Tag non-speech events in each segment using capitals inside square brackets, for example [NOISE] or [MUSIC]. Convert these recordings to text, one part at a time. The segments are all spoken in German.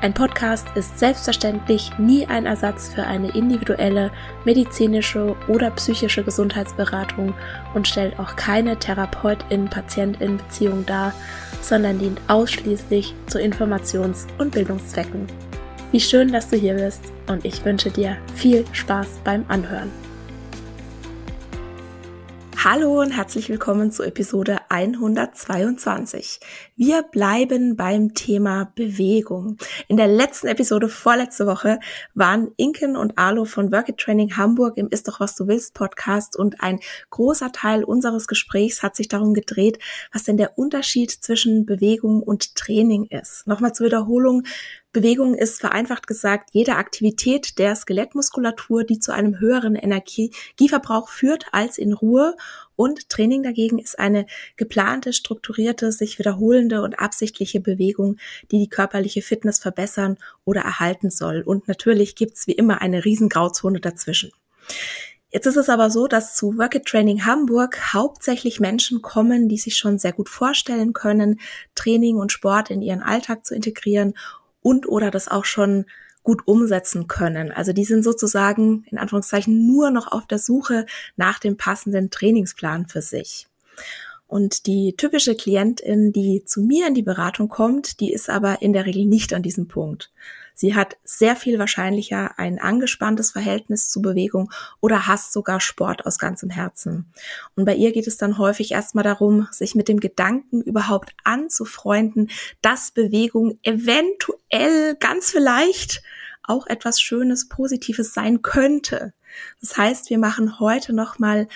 ein Podcast ist selbstverständlich nie ein Ersatz für eine individuelle medizinische oder psychische Gesundheitsberatung und stellt auch keine Therapeutin-Patientin-Beziehung dar, sondern dient ausschließlich zu Informations- und Bildungszwecken. Wie schön, dass du hier bist und ich wünsche dir viel Spaß beim Anhören. Hallo und herzlich willkommen zu Episode 122. Wir bleiben beim Thema Bewegung. In der letzten Episode vorletzte Woche waren Inken und Arlo von Work It Training Hamburg im Ist doch was du willst Podcast und ein großer Teil unseres Gesprächs hat sich darum gedreht, was denn der Unterschied zwischen Bewegung und Training ist. Nochmal zur Wiederholung. Bewegung ist vereinfacht gesagt jede Aktivität der Skelettmuskulatur, die zu einem höheren Energieverbrauch führt als in Ruhe. Und Training dagegen ist eine geplante, strukturierte, sich wiederholende und absichtliche Bewegung, die die körperliche Fitness verbessern oder erhalten soll. Und natürlich gibt's wie immer eine riesen Grauzone dazwischen. Jetzt ist es aber so, dass zu Work It Training Hamburg hauptsächlich Menschen kommen, die sich schon sehr gut vorstellen können, Training und Sport in ihren Alltag zu integrieren und oder das auch schon gut umsetzen können. Also die sind sozusagen in Anführungszeichen nur noch auf der Suche nach dem passenden Trainingsplan für sich. Und die typische Klientin, die zu mir in die Beratung kommt, die ist aber in der Regel nicht an diesem Punkt. Sie hat sehr viel wahrscheinlicher ein angespanntes Verhältnis zu Bewegung oder hasst sogar Sport aus ganzem Herzen. Und bei ihr geht es dann häufig erstmal darum, sich mit dem Gedanken überhaupt anzufreunden, dass Bewegung eventuell ganz vielleicht auch etwas Schönes, Positives sein könnte. Das heißt, wir machen heute nochmal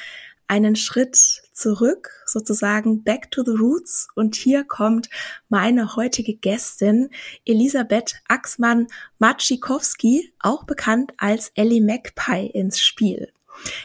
einen Schritt zurück, sozusagen back to the roots. Und hier kommt meine heutige Gästin, Elisabeth Axmann Matschikowski, auch bekannt als Ellie Magpie, ins Spiel.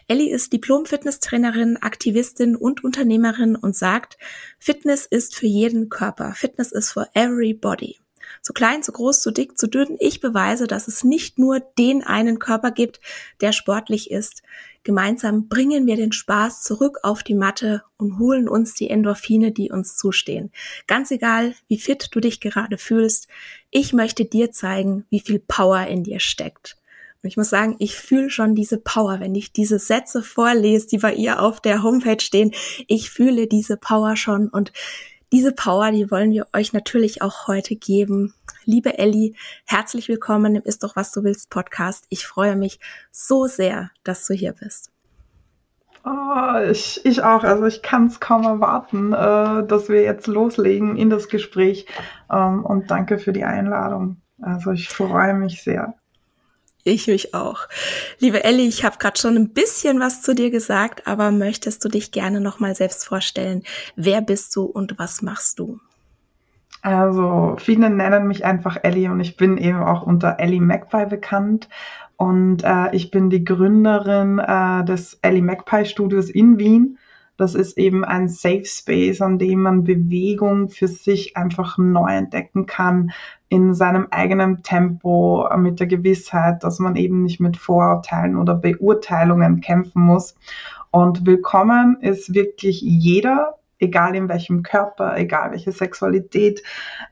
Ellie ist Diplom-Fitnesstrainerin, Aktivistin und Unternehmerin und sagt, Fitness ist für jeden Körper. Fitness ist for everybody. Zu klein, zu groß, zu dick, zu dünn. Ich beweise, dass es nicht nur den einen Körper gibt, der sportlich ist. Gemeinsam bringen wir den Spaß zurück auf die Matte und holen uns die Endorphine, die uns zustehen. Ganz egal, wie fit du dich gerade fühlst, ich möchte dir zeigen, wie viel Power in dir steckt. Und ich muss sagen, ich fühle schon diese Power, wenn ich diese Sätze vorlese, die bei ihr auf der Homepage stehen. Ich fühle diese Power schon und diese Power, die wollen wir euch natürlich auch heute geben. Liebe Elli, herzlich willkommen im Ist doch was du willst Podcast. Ich freue mich so sehr, dass du hier bist. Oh, ich, ich auch. Also ich kann es kaum erwarten, äh, dass wir jetzt loslegen in das Gespräch. Ähm, und danke für die Einladung. Also ich freue mich sehr. Ich mich auch. Liebe Elli, ich habe gerade schon ein bisschen was zu dir gesagt, aber möchtest du dich gerne noch mal selbst vorstellen? Wer bist du und was machst du? Also viele nennen mich einfach Ellie und ich bin eben auch unter Ellie Magpie bekannt. Und äh, ich bin die Gründerin äh, des Ellie Magpie Studios in Wien. Das ist eben ein Safe Space, an dem man Bewegung für sich einfach neu entdecken kann, in seinem eigenen Tempo, mit der Gewissheit, dass man eben nicht mit Vorurteilen oder Beurteilungen kämpfen muss. Und willkommen ist wirklich jeder, egal in welchem Körper, egal welche Sexualität,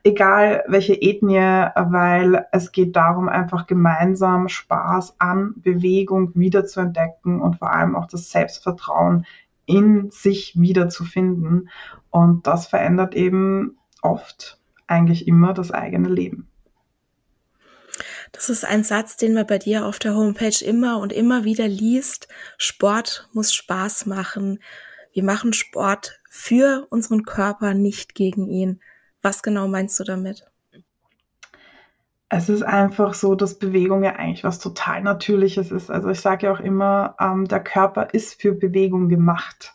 egal welche Ethnie, weil es geht darum, einfach gemeinsam Spaß an Bewegung wiederzuentdecken und vor allem auch das Selbstvertrauen in sich wiederzufinden. Und das verändert eben oft eigentlich immer das eigene Leben. Das ist ein Satz, den man bei dir auf der Homepage immer und immer wieder liest. Sport muss Spaß machen. wir machen Sport für unseren Körper, nicht gegen ihn. Was genau meinst du damit? Es ist einfach so, dass Bewegung ja eigentlich was total Natürliches ist. Also ich sage ja auch immer, ähm, der Körper ist für Bewegung gemacht.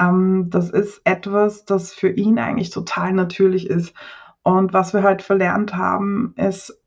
Ähm, das ist etwas, das für ihn eigentlich total natürlich ist. Und was wir halt verlernt haben, ist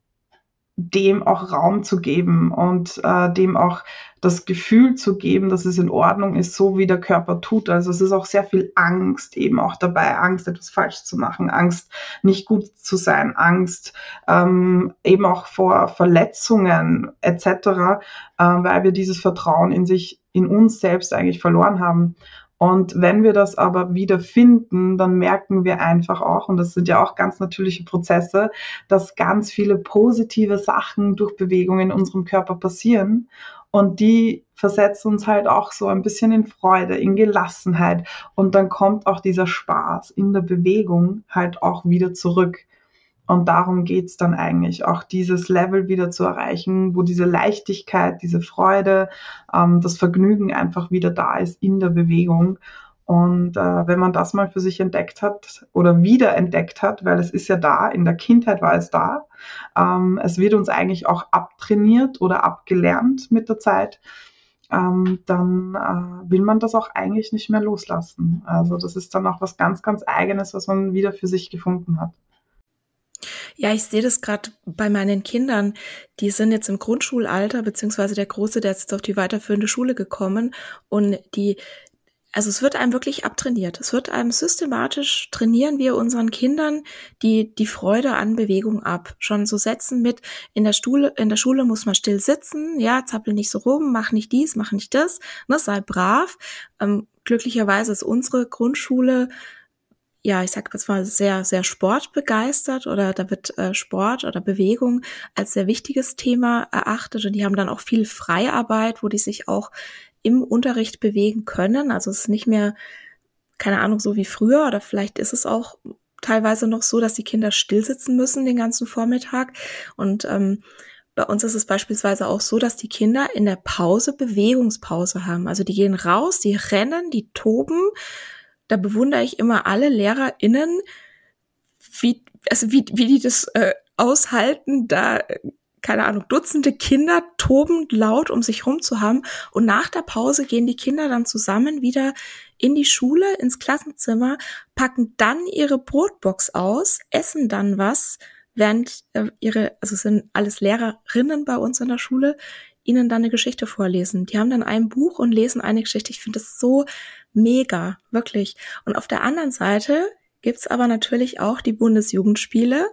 dem auch Raum zu geben und äh, dem auch das Gefühl zu geben, dass es in Ordnung ist, so wie der Körper tut. Also es ist auch sehr viel Angst eben auch dabei, Angst, etwas falsch zu machen, Angst, nicht gut zu sein, Angst ähm, eben auch vor Verletzungen etc., äh, weil wir dieses Vertrauen in sich, in uns selbst eigentlich verloren haben. Und wenn wir das aber wieder finden, dann merken wir einfach auch, und das sind ja auch ganz natürliche Prozesse, dass ganz viele positive Sachen durch Bewegung in unserem Körper passieren. Und die versetzen uns halt auch so ein bisschen in Freude, in Gelassenheit. Und dann kommt auch dieser Spaß in der Bewegung halt auch wieder zurück. Und darum geht's dann eigentlich, auch dieses Level wieder zu erreichen, wo diese Leichtigkeit, diese Freude, ähm, das Vergnügen einfach wieder da ist in der Bewegung. Und äh, wenn man das mal für sich entdeckt hat oder wieder entdeckt hat, weil es ist ja da, in der Kindheit war es da, ähm, es wird uns eigentlich auch abtrainiert oder abgelernt mit der Zeit, ähm, dann äh, will man das auch eigentlich nicht mehr loslassen. Also das ist dann auch was ganz, ganz eigenes, was man wieder für sich gefunden hat. Ja, ich sehe das gerade bei meinen Kindern. Die sind jetzt im Grundschulalter, beziehungsweise der Große, der ist jetzt auf die weiterführende Schule gekommen und die, also es wird einem wirklich abtrainiert. Es wird einem systematisch trainieren wir unseren Kindern die, die Freude an Bewegung ab. Schon so setzen mit, in der Schule, in der Schule muss man still sitzen, ja, zappel nicht so rum, mach nicht dies, mach nicht das, ne, sei brav. Ähm, glücklicherweise ist unsere Grundschule ja, ich sag jetzt mal, sehr, sehr sportbegeistert oder da wird äh, Sport oder Bewegung als sehr wichtiges Thema erachtet und die haben dann auch viel Freiarbeit, wo die sich auch im Unterricht bewegen können. Also es ist nicht mehr, keine Ahnung, so wie früher oder vielleicht ist es auch teilweise noch so, dass die Kinder stillsitzen müssen den ganzen Vormittag und ähm, bei uns ist es beispielsweise auch so, dass die Kinder in der Pause Bewegungspause haben. Also die gehen raus, die rennen, die toben, da bewundere ich immer alle LehrerInnen, wie, also wie, wie die das äh, aushalten, da, keine Ahnung, Dutzende Kinder tobend laut um sich rum zu haben. Und nach der Pause gehen die Kinder dann zusammen wieder in die Schule, ins Klassenzimmer, packen dann ihre Brotbox aus, essen dann was, während äh, ihre, also sind alles Lehrerinnen bei uns in der Schule, ihnen dann eine Geschichte vorlesen. Die haben dann ein Buch und lesen eine Geschichte. Ich finde das so mega, wirklich. Und auf der anderen Seite gibt's aber natürlich auch die Bundesjugendspiele.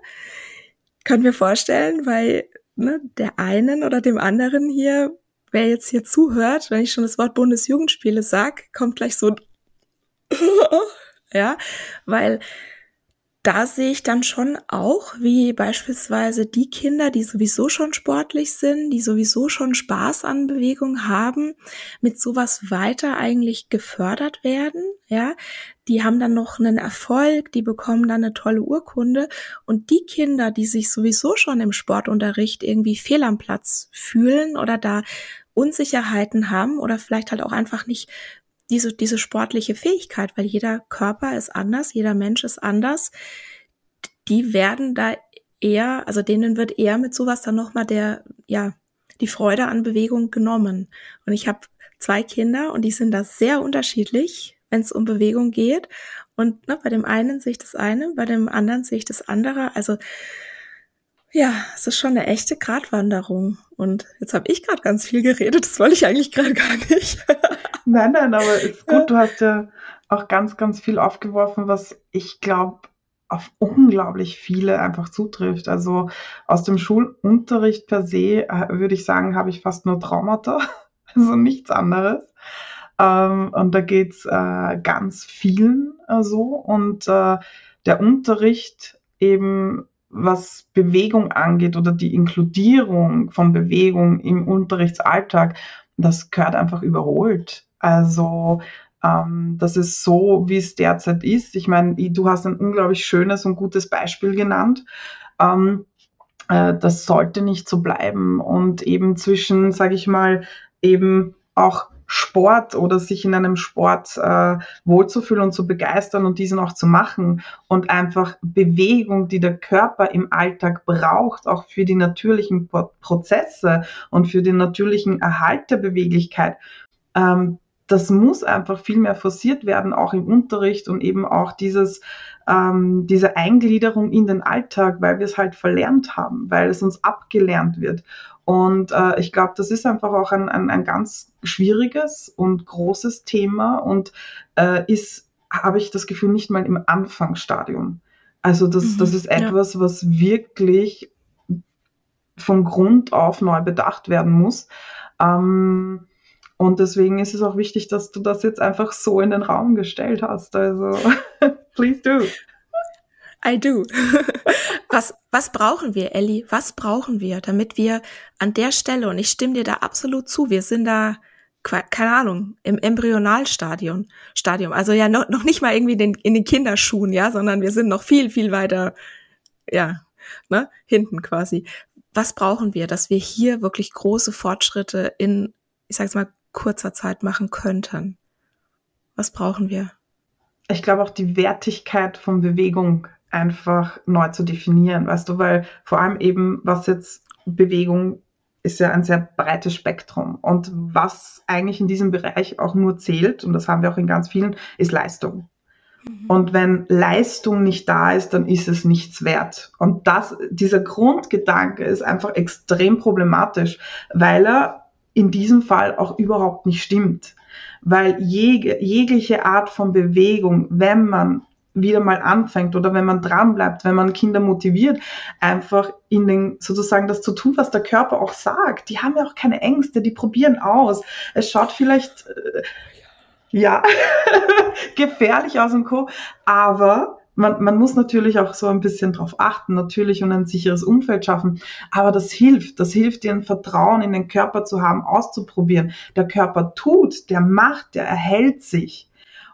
Können wir vorstellen, weil ne, der einen oder dem anderen hier, wer jetzt hier zuhört, wenn ich schon das Wort Bundesjugendspiele sag, kommt gleich so [LAUGHS] ja, weil da sehe ich dann schon auch, wie beispielsweise die Kinder, die sowieso schon sportlich sind, die sowieso schon Spaß an Bewegung haben, mit sowas weiter eigentlich gefördert werden, ja. Die haben dann noch einen Erfolg, die bekommen dann eine tolle Urkunde und die Kinder, die sich sowieso schon im Sportunterricht irgendwie fehl am Platz fühlen oder da Unsicherheiten haben oder vielleicht halt auch einfach nicht diese, diese sportliche Fähigkeit, weil jeder Körper ist anders, jeder Mensch ist anders, die werden da eher, also denen wird eher mit sowas dann nochmal der, ja, die Freude an Bewegung genommen. Und ich habe zwei Kinder und die sind da sehr unterschiedlich, wenn es um Bewegung geht. Und ne, bei dem einen sehe ich das eine, bei dem anderen sehe ich das andere. Also ja, es ist schon eine echte Gratwanderung. Und jetzt habe ich gerade ganz viel geredet, das wollte ich eigentlich gerade gar nicht. [LAUGHS] nein, nein, aber ist gut, du hast ja auch ganz, ganz viel aufgeworfen, was ich glaube auf unglaublich viele einfach zutrifft. Also aus dem Schulunterricht per se äh, würde ich sagen, habe ich fast nur Traumata, [LAUGHS] also nichts anderes. Ähm, und da geht's äh, ganz vielen äh, so. Und der Unterricht eben was Bewegung angeht oder die Inkludierung von Bewegung im Unterrichtsalltag, das gehört einfach überholt. Also ähm, das ist so, wie es derzeit ist. Ich meine, du hast ein unglaublich schönes und gutes Beispiel genannt. Ähm, äh, das sollte nicht so bleiben und eben zwischen, sage ich mal, eben auch Sport oder sich in einem Sport äh, wohlzufühlen und zu begeistern und diesen auch zu machen und einfach Bewegung, die der Körper im Alltag braucht, auch für die natürlichen Prozesse und für den natürlichen Erhalt der Beweglichkeit, ähm, das muss einfach viel mehr forciert werden, auch im Unterricht und eben auch dieses, ähm, diese Eingliederung in den Alltag, weil wir es halt verlernt haben, weil es uns abgelernt wird. Und äh, ich glaube, das ist einfach auch ein, ein, ein ganz schwieriges und großes Thema und äh, ist, habe ich das Gefühl, nicht mal im Anfangsstadium. Also das, mhm, das ist etwas, ja. was wirklich von Grund auf neu bedacht werden muss. Ähm, und deswegen ist es auch wichtig, dass du das jetzt einfach so in den Raum gestellt hast. Also, [LAUGHS] please do. I do. [LAUGHS] was, was brauchen wir, Ellie? Was brauchen wir, damit wir an der Stelle, und ich stimme dir da absolut zu, wir sind da, keine Ahnung, im Embryonalstadium, Stadium. Also ja, noch, noch nicht mal irgendwie in den, in den Kinderschuhen, ja, sondern wir sind noch viel, viel weiter, ja, ne, hinten quasi. Was brauchen wir, dass wir hier wirklich große Fortschritte in, ich sag's mal, kurzer Zeit machen könnten? Was brauchen wir? Ich glaube auch die Wertigkeit von Bewegung einfach neu zu definieren, weißt du, weil vor allem eben, was jetzt Bewegung ist ja ein sehr breites Spektrum. Und was eigentlich in diesem Bereich auch nur zählt, und das haben wir auch in ganz vielen, ist Leistung. Mhm. Und wenn Leistung nicht da ist, dann ist es nichts wert. Und das, dieser Grundgedanke ist einfach extrem problematisch, weil er in diesem Fall auch überhaupt nicht stimmt. Weil jeg jegliche Art von Bewegung, wenn man wieder mal anfängt oder wenn man dran bleibt, wenn man Kinder motiviert, einfach in den sozusagen das zu tun, was der Körper auch sagt. Die haben ja auch keine Ängste, die probieren aus. Es schaut vielleicht äh, ja [LAUGHS] gefährlich aus und co, aber man, man muss natürlich auch so ein bisschen drauf achten, natürlich und ein sicheres Umfeld schaffen. Aber das hilft. Das hilft dir ein Vertrauen in den Körper zu haben, auszuprobieren. Der Körper tut, der macht, der erhält sich.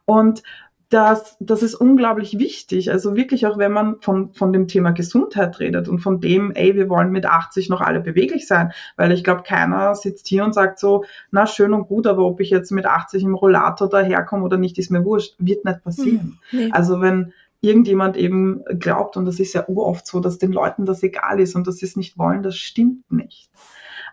Und das, das ist unglaublich wichtig. Also wirklich auch, wenn man von, von dem Thema Gesundheit redet und von dem, ey, wir wollen mit 80 noch alle beweglich sein, weil ich glaube, keiner sitzt hier und sagt so, na schön und gut, aber ob ich jetzt mit 80 im Rollator daherkomme oder nicht, ist mir wurscht. Wird nicht passieren. Hm, nee. Also wenn, irgendjemand eben glaubt, und das ist ja oft so, dass den Leuten das egal ist und dass sie es nicht wollen, das stimmt nicht.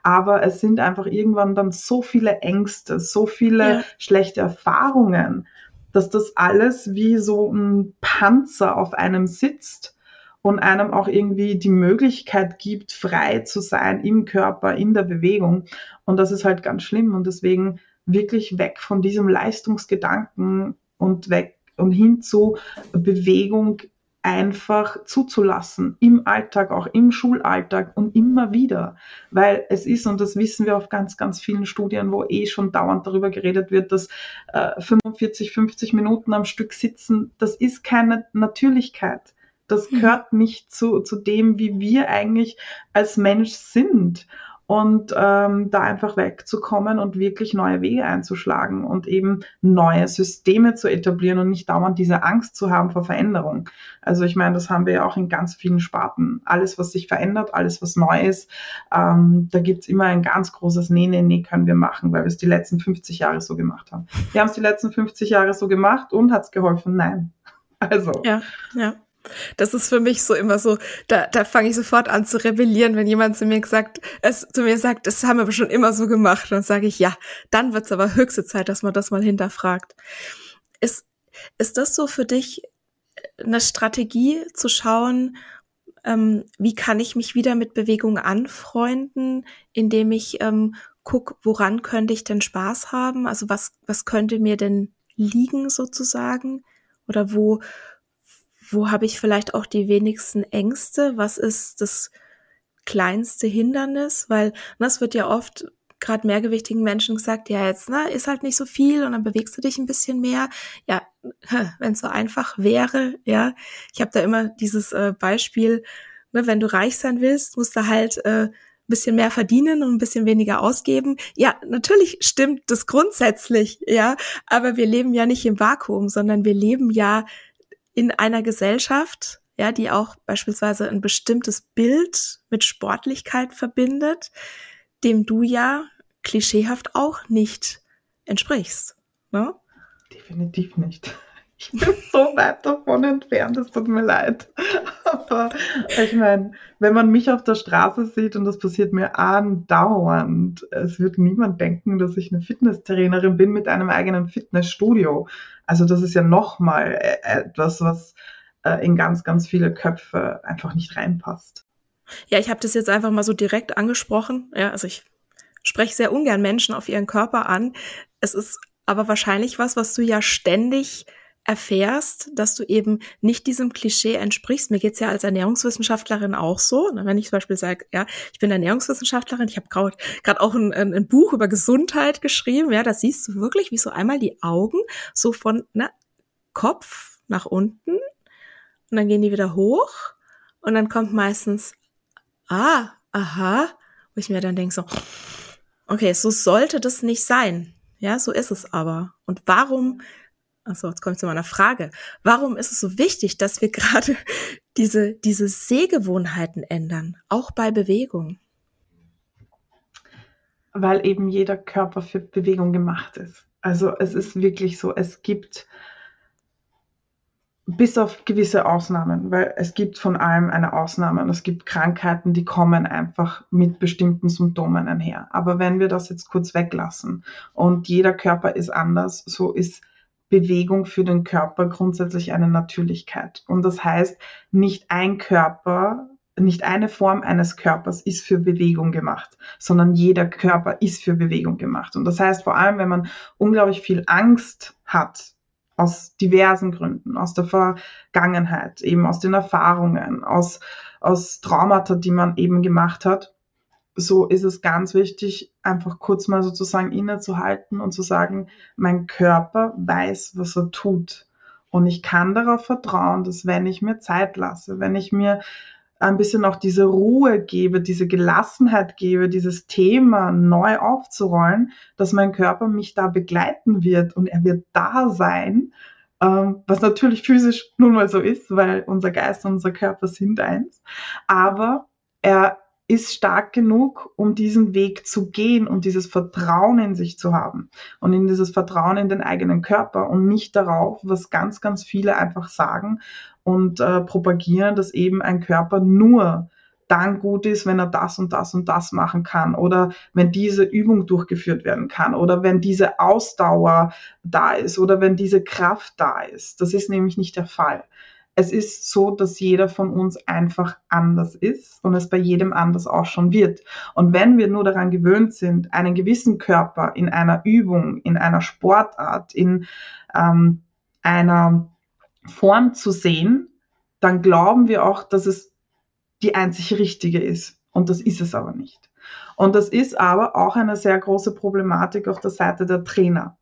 Aber es sind einfach irgendwann dann so viele Ängste, so viele ja. schlechte Erfahrungen, dass das alles wie so ein Panzer auf einem sitzt und einem auch irgendwie die Möglichkeit gibt, frei zu sein im Körper, in der Bewegung. Und das ist halt ganz schlimm. Und deswegen wirklich weg von diesem Leistungsgedanken und weg und hin zu Bewegung einfach zuzulassen im Alltag, auch im Schulalltag und immer wieder, weil es ist, und das wissen wir auf ganz, ganz vielen Studien, wo eh schon dauernd darüber geredet wird, dass äh, 45, 50 Minuten am Stück sitzen, das ist keine Natürlichkeit. Das mhm. gehört nicht zu, zu dem, wie wir eigentlich als Mensch sind und ähm, da einfach wegzukommen und wirklich neue Wege einzuschlagen und eben neue Systeme zu etablieren und nicht dauernd diese Angst zu haben vor Veränderung. Also ich meine, das haben wir ja auch in ganz vielen Sparten. Alles, was sich verändert, alles, was neu ist, ähm, da gibt's immer ein ganz großes Nee, nee, nee können wir machen, weil wir es die letzten 50 Jahre so gemacht haben. Wir haben es die letzten 50 Jahre so gemacht und hat's geholfen? Nein. [LAUGHS] Also. Ja, ja. Das ist für mich so immer so, da, da fange ich sofort an zu rebellieren, wenn jemand zu mir gesagt, es zu mir sagt, das haben wir schon immer so gemacht. Dann sage ich, ja, dann wird's aber höchste Zeit, dass man das mal hinterfragt. Ist, ist das so für dich eine Strategie zu schauen, ähm, wie kann ich mich wieder mit Bewegung anfreunden, indem ich ähm, guck, woran könnte ich denn Spaß haben? Also was, was könnte mir denn liegen sozusagen? Oder wo, wo habe ich vielleicht auch die wenigsten Ängste? Was ist das kleinste Hindernis? Weil das wird ja oft gerade mehrgewichtigen Menschen gesagt, ja, jetzt ne, ist halt nicht so viel und dann bewegst du dich ein bisschen mehr. Ja, [LAUGHS] wenn es so einfach wäre, ja. Ich habe da immer dieses äh, Beispiel, ne, wenn du reich sein willst, musst du halt äh, ein bisschen mehr verdienen und ein bisschen weniger ausgeben. Ja, natürlich stimmt das grundsätzlich, ja, aber wir leben ja nicht im Vakuum, sondern wir leben ja in einer Gesellschaft, ja, die auch beispielsweise ein bestimmtes Bild mit Sportlichkeit verbindet, dem du ja klischeehaft auch nicht entsprichst. Ne? Definitiv nicht. Ich bin so weit davon entfernt, es tut mir leid. Aber ich meine, wenn man mich auf der Straße sieht und das passiert mir andauernd, es wird niemand denken, dass ich eine Fitnesstrainerin bin mit einem eigenen Fitnessstudio. Also das ist ja nochmal äh, etwas, was äh, in ganz, ganz viele Köpfe einfach nicht reinpasst. Ja, ich habe das jetzt einfach mal so direkt angesprochen. Ja, also ich spreche sehr ungern Menschen auf ihren Körper an. Es ist aber wahrscheinlich was, was du ja ständig erfährst, dass du eben nicht diesem Klischee entsprichst. Mir geht's ja als Ernährungswissenschaftlerin auch so. Wenn ich zum Beispiel sage, ja, ich bin Ernährungswissenschaftlerin, ich habe gerade auch ein, ein, ein, Buch über Gesundheit geschrieben, ja, da siehst du wirklich, wie so einmal die Augen so von ne, Kopf nach unten und dann gehen die wieder hoch und dann kommt meistens, ah, aha, wo ich mir dann denke so, okay, so sollte das nicht sein. Ja, so ist es aber. Und warum Achso, jetzt kommt zu meiner Frage. Warum ist es so wichtig, dass wir [LAUGHS] gerade diese, diese Sehgewohnheiten ändern, auch bei Bewegung? Weil eben jeder Körper für Bewegung gemacht ist. Also es ist wirklich so, es gibt bis auf gewisse Ausnahmen, weil es gibt von allem eine Ausnahme und es gibt Krankheiten, die kommen einfach mit bestimmten Symptomen einher. Aber wenn wir das jetzt kurz weglassen und jeder Körper ist anders, so ist Bewegung für den Körper grundsätzlich eine Natürlichkeit. Und das heißt, nicht ein Körper, nicht eine Form eines Körpers ist für Bewegung gemacht, sondern jeder Körper ist für Bewegung gemacht. Und das heißt, vor allem, wenn man unglaublich viel Angst hat, aus diversen Gründen, aus der Vergangenheit, eben aus den Erfahrungen, aus, aus Traumata, die man eben gemacht hat, so ist es ganz wichtig, einfach kurz mal sozusagen innezuhalten und zu sagen, mein Körper weiß, was er tut. Und ich kann darauf vertrauen, dass wenn ich mir Zeit lasse, wenn ich mir ein bisschen auch diese Ruhe gebe, diese Gelassenheit gebe, dieses Thema neu aufzurollen, dass mein Körper mich da begleiten wird und er wird da sein, ähm, was natürlich physisch nun mal so ist, weil unser Geist und unser Körper sind eins. Aber er ist stark genug, um diesen Weg zu gehen und dieses Vertrauen in sich zu haben und in dieses Vertrauen in den eigenen Körper und nicht darauf, was ganz, ganz viele einfach sagen und äh, propagieren, dass eben ein Körper nur dann gut ist, wenn er das und das und das machen kann oder wenn diese Übung durchgeführt werden kann oder wenn diese Ausdauer da ist oder wenn diese Kraft da ist. Das ist nämlich nicht der Fall es ist so, dass jeder von uns einfach anders ist und es bei jedem anders auch schon wird. Und wenn wir nur daran gewöhnt sind, einen gewissen Körper in einer Übung, in einer Sportart, in ähm, einer Form zu sehen, dann glauben wir auch, dass es die einzig richtige ist. Und das ist es aber nicht. Und das ist aber auch eine sehr große Problematik auf der Seite der Trainer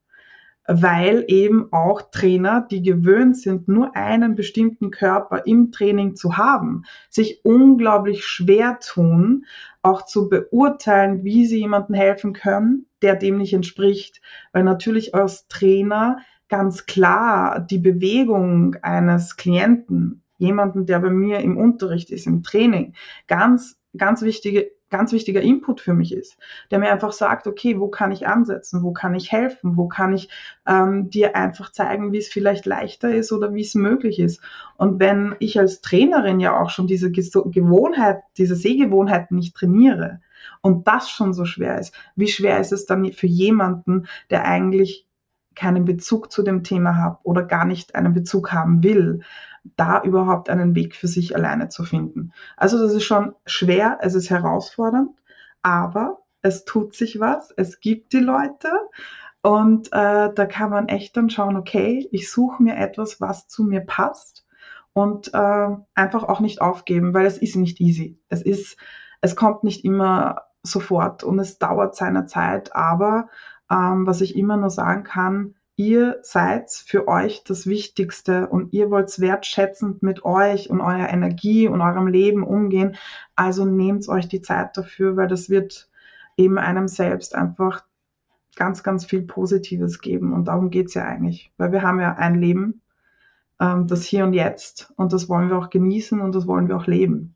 weil eben auch Trainer, die gewöhnt sind, nur einen bestimmten Körper im Training zu haben, sich unglaublich schwer tun, auch zu beurteilen, wie sie jemandem helfen können, der dem nicht entspricht. Weil natürlich als Trainer ganz klar die Bewegung eines Klienten, jemanden, der bei mir im Unterricht ist, im Training, ganz, ganz wichtige ganz wichtiger Input für mich ist, der mir einfach sagt, okay, wo kann ich ansetzen, wo kann ich helfen, wo kann ich ähm, dir einfach zeigen, wie es vielleicht leichter ist oder wie es möglich ist. Und wenn ich als Trainerin ja auch schon diese Gewohnheit, diese Sehgewohnheiten nicht trainiere und das schon so schwer ist, wie schwer ist es dann für jemanden, der eigentlich keinen Bezug zu dem Thema hat oder gar nicht einen Bezug haben will, da überhaupt einen Weg für sich alleine zu finden. Also das ist schon schwer, es ist herausfordernd, aber es tut sich was, es gibt die Leute und äh, da kann man echt dann schauen, okay, ich suche mir etwas, was zu mir passt und äh, einfach auch nicht aufgeben, weil es ist nicht easy. Es ist, es kommt nicht immer sofort und es dauert seine Zeit, aber ähm, was ich immer nur sagen kann, ihr seid für euch das Wichtigste und ihr wollt wertschätzend mit euch und eurer Energie und eurem Leben umgehen. Also nehmt euch die Zeit dafür, weil das wird eben einem selbst einfach ganz, ganz viel Positives geben. Und darum geht es ja eigentlich, weil wir haben ja ein Leben, ähm, das Hier und Jetzt. Und das wollen wir auch genießen und das wollen wir auch leben.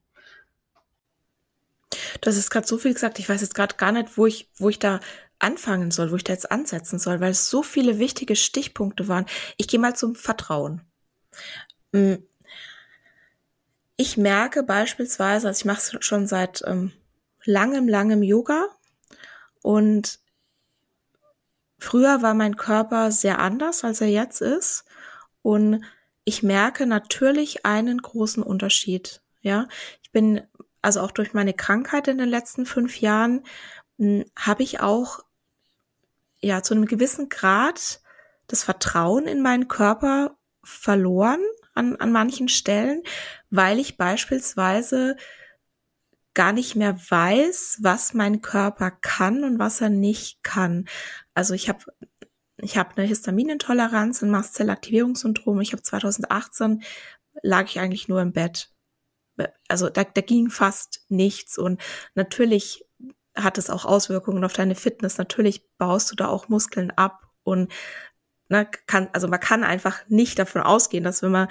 Das ist gerade so viel gesagt. Ich weiß jetzt gerade gar nicht, wo ich, wo ich da anfangen soll, wo ich da jetzt ansetzen soll, weil es so viele wichtige Stichpunkte waren. Ich gehe mal zum Vertrauen. Mm. Ich merke beispielsweise, also ich mache es schon seit ähm, langem, langem Yoga und früher war mein Körper sehr anders, als er jetzt ist und ich merke natürlich einen großen Unterschied. Ja, ich bin also auch durch meine Krankheit in den letzten fünf Jahren habe ich auch ja zu einem gewissen Grad das Vertrauen in meinen Körper verloren an, an manchen Stellen, weil ich beispielsweise gar nicht mehr weiß, was mein Körper kann und was er nicht kann. Also ich habe ich habe eine Histaminintoleranz, ein Mastzellaktivierungssyndrom. Ich habe 2018 lag ich eigentlich nur im Bett. Also da, da ging fast nichts und natürlich hat es auch Auswirkungen auf deine Fitness. Natürlich baust du da auch Muskeln ab und ne, kann, also man kann einfach nicht davon ausgehen, dass wenn man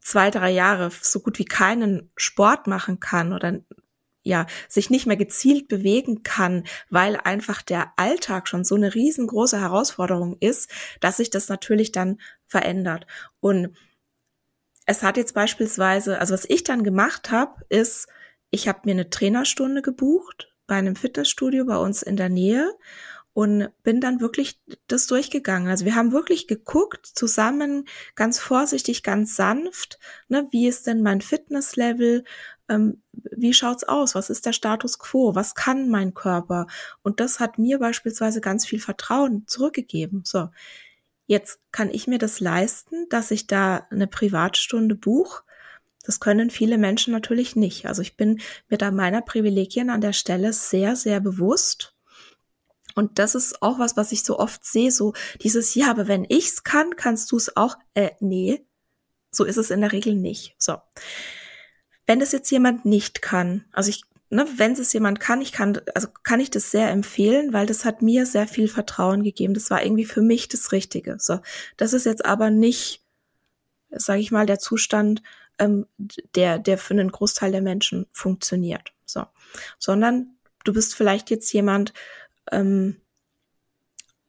zwei, drei Jahre so gut wie keinen Sport machen kann oder ja, sich nicht mehr gezielt bewegen kann, weil einfach der Alltag schon so eine riesengroße Herausforderung ist, dass sich das natürlich dann verändert. Und es hat jetzt beispielsweise, also was ich dann gemacht habe, ist, ich habe mir eine Trainerstunde gebucht bei einem Fitnessstudio bei uns in der Nähe und bin dann wirklich das durchgegangen. Also wir haben wirklich geguckt, zusammen, ganz vorsichtig, ganz sanft, ne, wie ist denn mein Fitnesslevel, ähm, wie schaut's aus, was ist der Status quo, was kann mein Körper? Und das hat mir beispielsweise ganz viel Vertrauen zurückgegeben. So, jetzt kann ich mir das leisten, dass ich da eine Privatstunde buche. Das können viele Menschen natürlich nicht. Also ich bin mir da meiner Privilegien an der Stelle sehr, sehr bewusst und das ist auch was, was ich so oft sehe, so dieses, ja, aber wenn ich's kann, kannst du es auch. Äh, nee, so ist es in der Regel nicht. So. Wenn das jetzt jemand nicht kann, also ich, ne, wenn es jemand kann, ich kann, also kann ich das sehr empfehlen, weil das hat mir sehr viel Vertrauen gegeben. Das war irgendwie für mich das Richtige. So. Das ist jetzt aber nicht, sage ich mal, der Zustand, ähm, der, der für einen Großteil der Menschen funktioniert. So. Sondern du bist vielleicht jetzt jemand, ähm,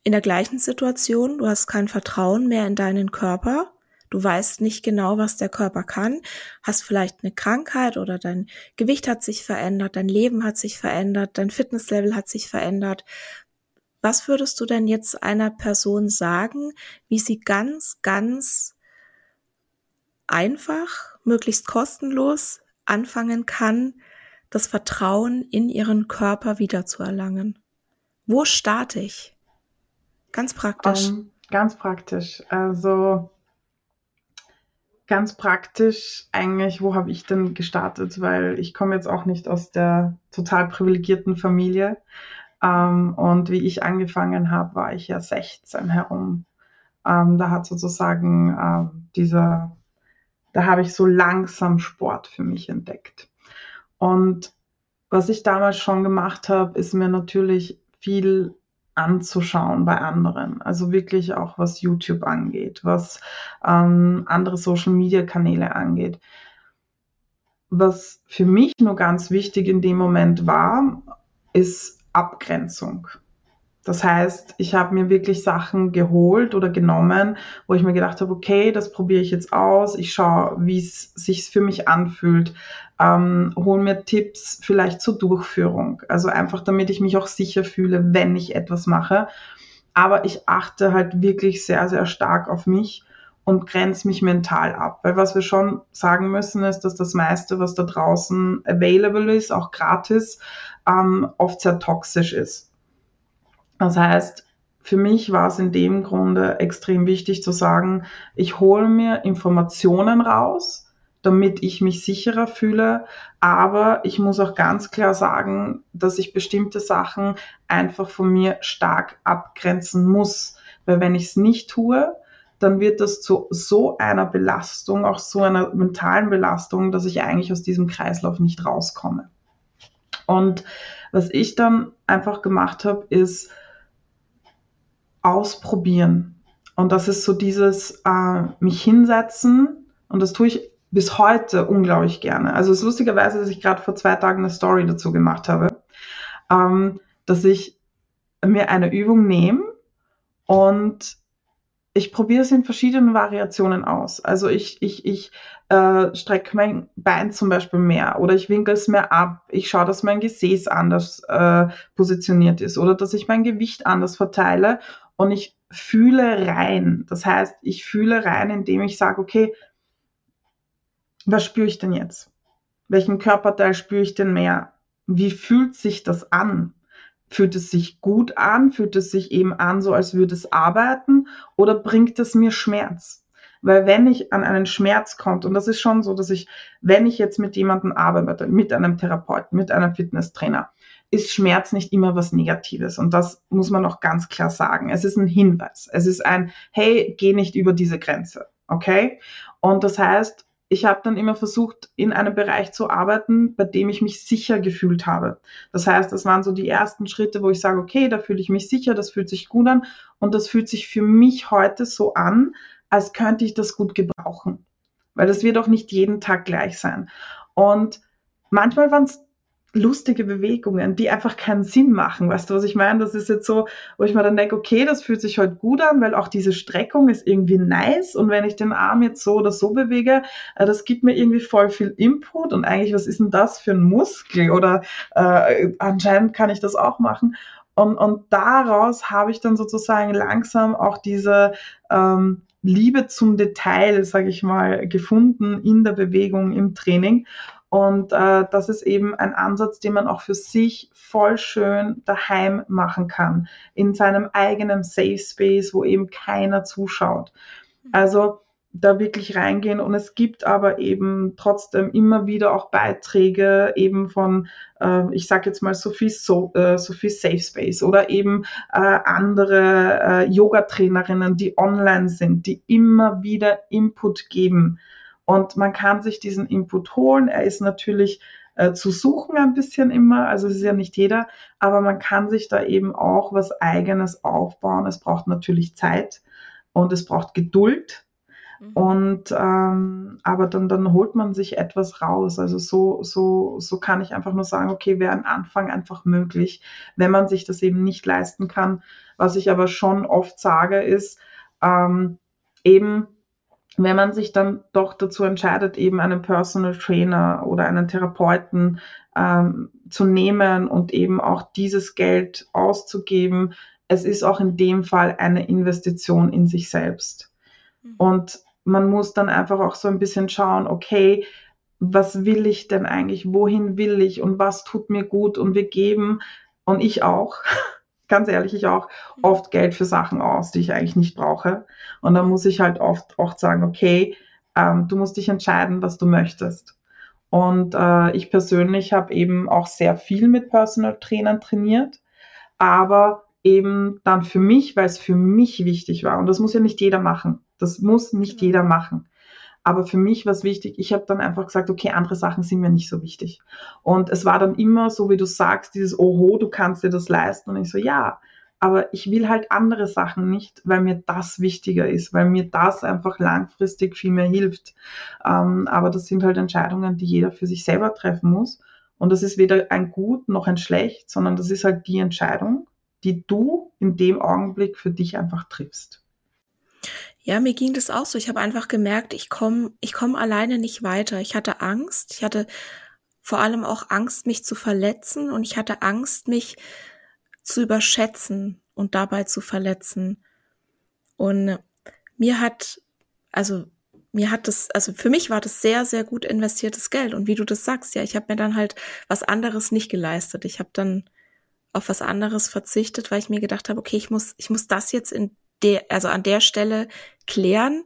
in der gleichen Situation, du hast kein Vertrauen mehr in deinen Körper, du weißt nicht genau, was der Körper kann, hast vielleicht eine Krankheit oder dein Gewicht hat sich verändert, dein Leben hat sich verändert, dein Fitnesslevel hat sich verändert. Was würdest du denn jetzt einer Person sagen, wie sie ganz, ganz einfach, möglichst kostenlos anfangen kann, das Vertrauen in ihren Körper wiederzuerlangen? Wo starte ich? Ganz praktisch. Um, ähm, ganz praktisch. Also ganz praktisch eigentlich, wo habe ich denn gestartet? Weil ich komme jetzt auch nicht aus der total privilegierten Familie. Ähm, und wie ich angefangen habe, war ich ja 16 herum. Um, ähm, da hat sozusagen dieser, da habe ich so langsam Sport für mich entdeckt. Und was ich damals schon gemacht habe, ist mir natürlich viel anzuschauen bei anderen. Also wirklich auch was YouTube angeht, was ähm, andere Social-Media-Kanäle angeht. Was für mich nur ganz wichtig in dem Moment war, ist Abgrenzung. Das heißt, ich habe mir wirklich Sachen geholt oder genommen, wo ich mir gedacht habe, okay, das probiere ich jetzt aus, ich schaue, wie es sich für mich anfühlt, ähm, hole mir Tipps vielleicht zur Durchführung. Also einfach, damit ich mich auch sicher fühle, wenn ich etwas mache. Aber ich achte halt wirklich sehr, sehr stark auf mich und grenze mich mental ab. Weil was wir schon sagen müssen, ist, dass das meiste, was da draußen available ist, auch gratis, ähm, oft sehr toxisch ist. Das heißt, für mich war es in dem Grunde extrem wichtig zu sagen, ich hole mir Informationen raus, damit ich mich sicherer fühle. Aber ich muss auch ganz klar sagen, dass ich bestimmte Sachen einfach von mir stark abgrenzen muss. Weil wenn ich es nicht tue, dann wird das zu so einer Belastung, auch so einer mentalen Belastung, dass ich eigentlich aus diesem Kreislauf nicht rauskomme. Und was ich dann einfach gemacht habe, ist, ausprobieren. Und das ist so dieses äh, mich hinsetzen und das tue ich bis heute unglaublich gerne. Also es ist lustigerweise, dass ich gerade vor zwei Tagen eine Story dazu gemacht habe, ähm, dass ich mir eine Übung nehme und ich probiere es in verschiedenen Variationen aus. Also ich, ich, ich äh, strecke mein Bein zum Beispiel mehr oder ich winkel es mehr ab. Ich schaue, dass mein Gesäß anders äh, positioniert ist oder dass ich mein Gewicht anders verteile und ich fühle rein. Das heißt, ich fühle rein, indem ich sage, okay, was spüre ich denn jetzt? Welchen Körperteil spüre ich denn mehr? Wie fühlt sich das an? Fühlt es sich gut an? Fühlt es sich eben an, so als würde es arbeiten? Oder bringt es mir Schmerz? Weil wenn ich an einen Schmerz kommt, und das ist schon so, dass ich, wenn ich jetzt mit jemandem arbeite, mit einem Therapeuten, mit einem Fitnesstrainer, ist Schmerz nicht immer was Negatives. Und das muss man auch ganz klar sagen. Es ist ein Hinweis. Es ist ein, hey, geh nicht über diese Grenze. Okay? Und das heißt, ich habe dann immer versucht, in einem Bereich zu arbeiten, bei dem ich mich sicher gefühlt habe. Das heißt, das waren so die ersten Schritte, wo ich sage, okay, da fühle ich mich sicher, das fühlt sich gut an und das fühlt sich für mich heute so an, als könnte ich das gut gebrauchen. Weil das wird auch nicht jeden Tag gleich sein. Und manchmal waren es lustige Bewegungen, die einfach keinen Sinn machen. Weißt du, was ich meine? Das ist jetzt so, wo ich mir dann denke, okay, das fühlt sich heute gut an, weil auch diese Streckung ist irgendwie nice. Und wenn ich den Arm jetzt so oder so bewege, äh, das gibt mir irgendwie voll viel Input. Und eigentlich, was ist denn das für ein Muskel? Oder äh, anscheinend kann ich das auch machen. Und, und daraus habe ich dann sozusagen langsam auch diese ähm, Liebe zum Detail, sage ich mal, gefunden in der Bewegung, im Training. Und äh, das ist eben ein Ansatz, den man auch für sich voll schön daheim machen kann, in seinem eigenen Safe Space, wo eben keiner zuschaut. Also da wirklich reingehen. Und es gibt aber eben trotzdem immer wieder auch Beiträge eben von, äh, ich sage jetzt mal Sophie, so, äh, Sophie Safe Space oder eben äh, andere äh, Yoga-Trainerinnen, die online sind, die immer wieder Input geben und man kann sich diesen Input holen. Er ist natürlich äh, zu suchen ein bisschen immer, also es ist ja nicht jeder, aber man kann sich da eben auch was eigenes aufbauen. Es braucht natürlich Zeit und es braucht Geduld. Mhm. Und ähm, aber dann, dann holt man sich etwas raus. Also so, so, so kann ich einfach nur sagen, okay, wäre ein Anfang einfach möglich, wenn man sich das eben nicht leisten kann. Was ich aber schon oft sage, ist ähm, eben wenn man sich dann doch dazu entscheidet, eben einen Personal Trainer oder einen Therapeuten ähm, zu nehmen und eben auch dieses Geld auszugeben, es ist auch in dem Fall eine Investition in sich selbst. Mhm. Und man muss dann einfach auch so ein bisschen schauen, okay, was will ich denn eigentlich, wohin will ich und was tut mir gut und wir geben und ich auch [LAUGHS] ganz ehrlich, ich auch oft Geld für Sachen aus, die ich eigentlich nicht brauche. Und dann muss ich halt oft, oft sagen, okay, ähm, du musst dich entscheiden, was du möchtest. Und äh, ich persönlich habe eben auch sehr viel mit Personal Trainern trainiert, aber eben dann für mich, weil es für mich wichtig war. Und das muss ja nicht jeder machen. Das muss nicht jeder machen. Aber für mich war es wichtig, ich habe dann einfach gesagt, okay, andere Sachen sind mir nicht so wichtig. Und es war dann immer so, wie du sagst, dieses Oho, du kannst dir das leisten. Und ich so, ja, aber ich will halt andere Sachen nicht, weil mir das wichtiger ist, weil mir das einfach langfristig viel mehr hilft. Ähm, aber das sind halt Entscheidungen, die jeder für sich selber treffen muss. Und das ist weder ein Gut noch ein Schlecht, sondern das ist halt die Entscheidung, die du in dem Augenblick für dich einfach triffst. Ja, mir ging das auch so. Ich habe einfach gemerkt, ich komme ich komm alleine nicht weiter. Ich hatte Angst. Ich hatte vor allem auch Angst, mich zu verletzen und ich hatte Angst, mich zu überschätzen und dabei zu verletzen. Und mir hat, also mir hat das, also für mich war das sehr, sehr gut investiertes Geld. Und wie du das sagst, ja, ich habe mir dann halt was anderes nicht geleistet. Ich habe dann auf was anderes verzichtet, weil ich mir gedacht habe, okay, ich muss, ich muss das jetzt in der, also an der Stelle klären,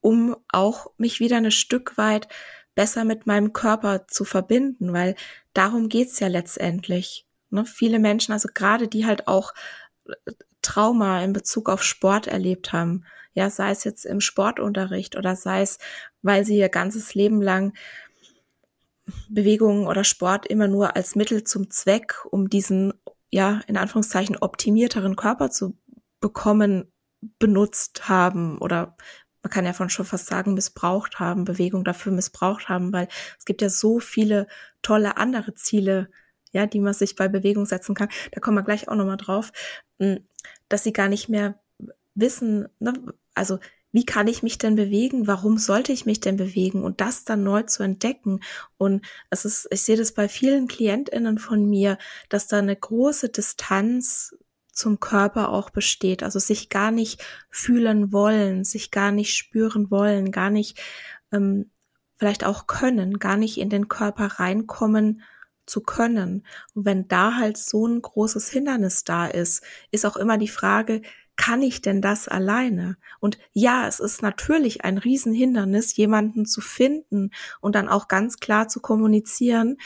um auch mich wieder ein Stück weit besser mit meinem Körper zu verbinden, weil darum geht's ja letztendlich. Ne? Viele Menschen, also gerade die halt auch äh, Trauma in Bezug auf Sport erlebt haben, ja, sei es jetzt im Sportunterricht oder sei es, weil sie ihr ganzes Leben lang Bewegungen oder Sport immer nur als Mittel zum Zweck, um diesen, ja, in Anführungszeichen optimierteren Körper zu bekommen, benutzt haben oder man kann ja von schon fast sagen, missbraucht haben, Bewegung dafür missbraucht haben, weil es gibt ja so viele tolle andere Ziele ja, die man sich bei Bewegung setzen kann, da kommen wir gleich auch nochmal drauf, hm, dass sie gar nicht mehr wissen, ne, also wie kann ich mich denn bewegen? Warum sollte ich mich denn bewegen? Und das dann neu zu entdecken. Und es ist, ich sehe das bei vielen KlientInnen von mir, dass da eine große Distanz zum Körper auch besteht. Also sich gar nicht fühlen wollen, sich gar nicht spüren wollen, gar nicht ähm, vielleicht auch können, gar nicht in den Körper reinkommen zu können. Und wenn da halt so ein großes Hindernis da ist, ist auch immer die Frage, kann ich denn das alleine? Und ja, es ist natürlich ein Riesenhindernis, jemanden zu finden und dann auch ganz klar zu kommunizieren,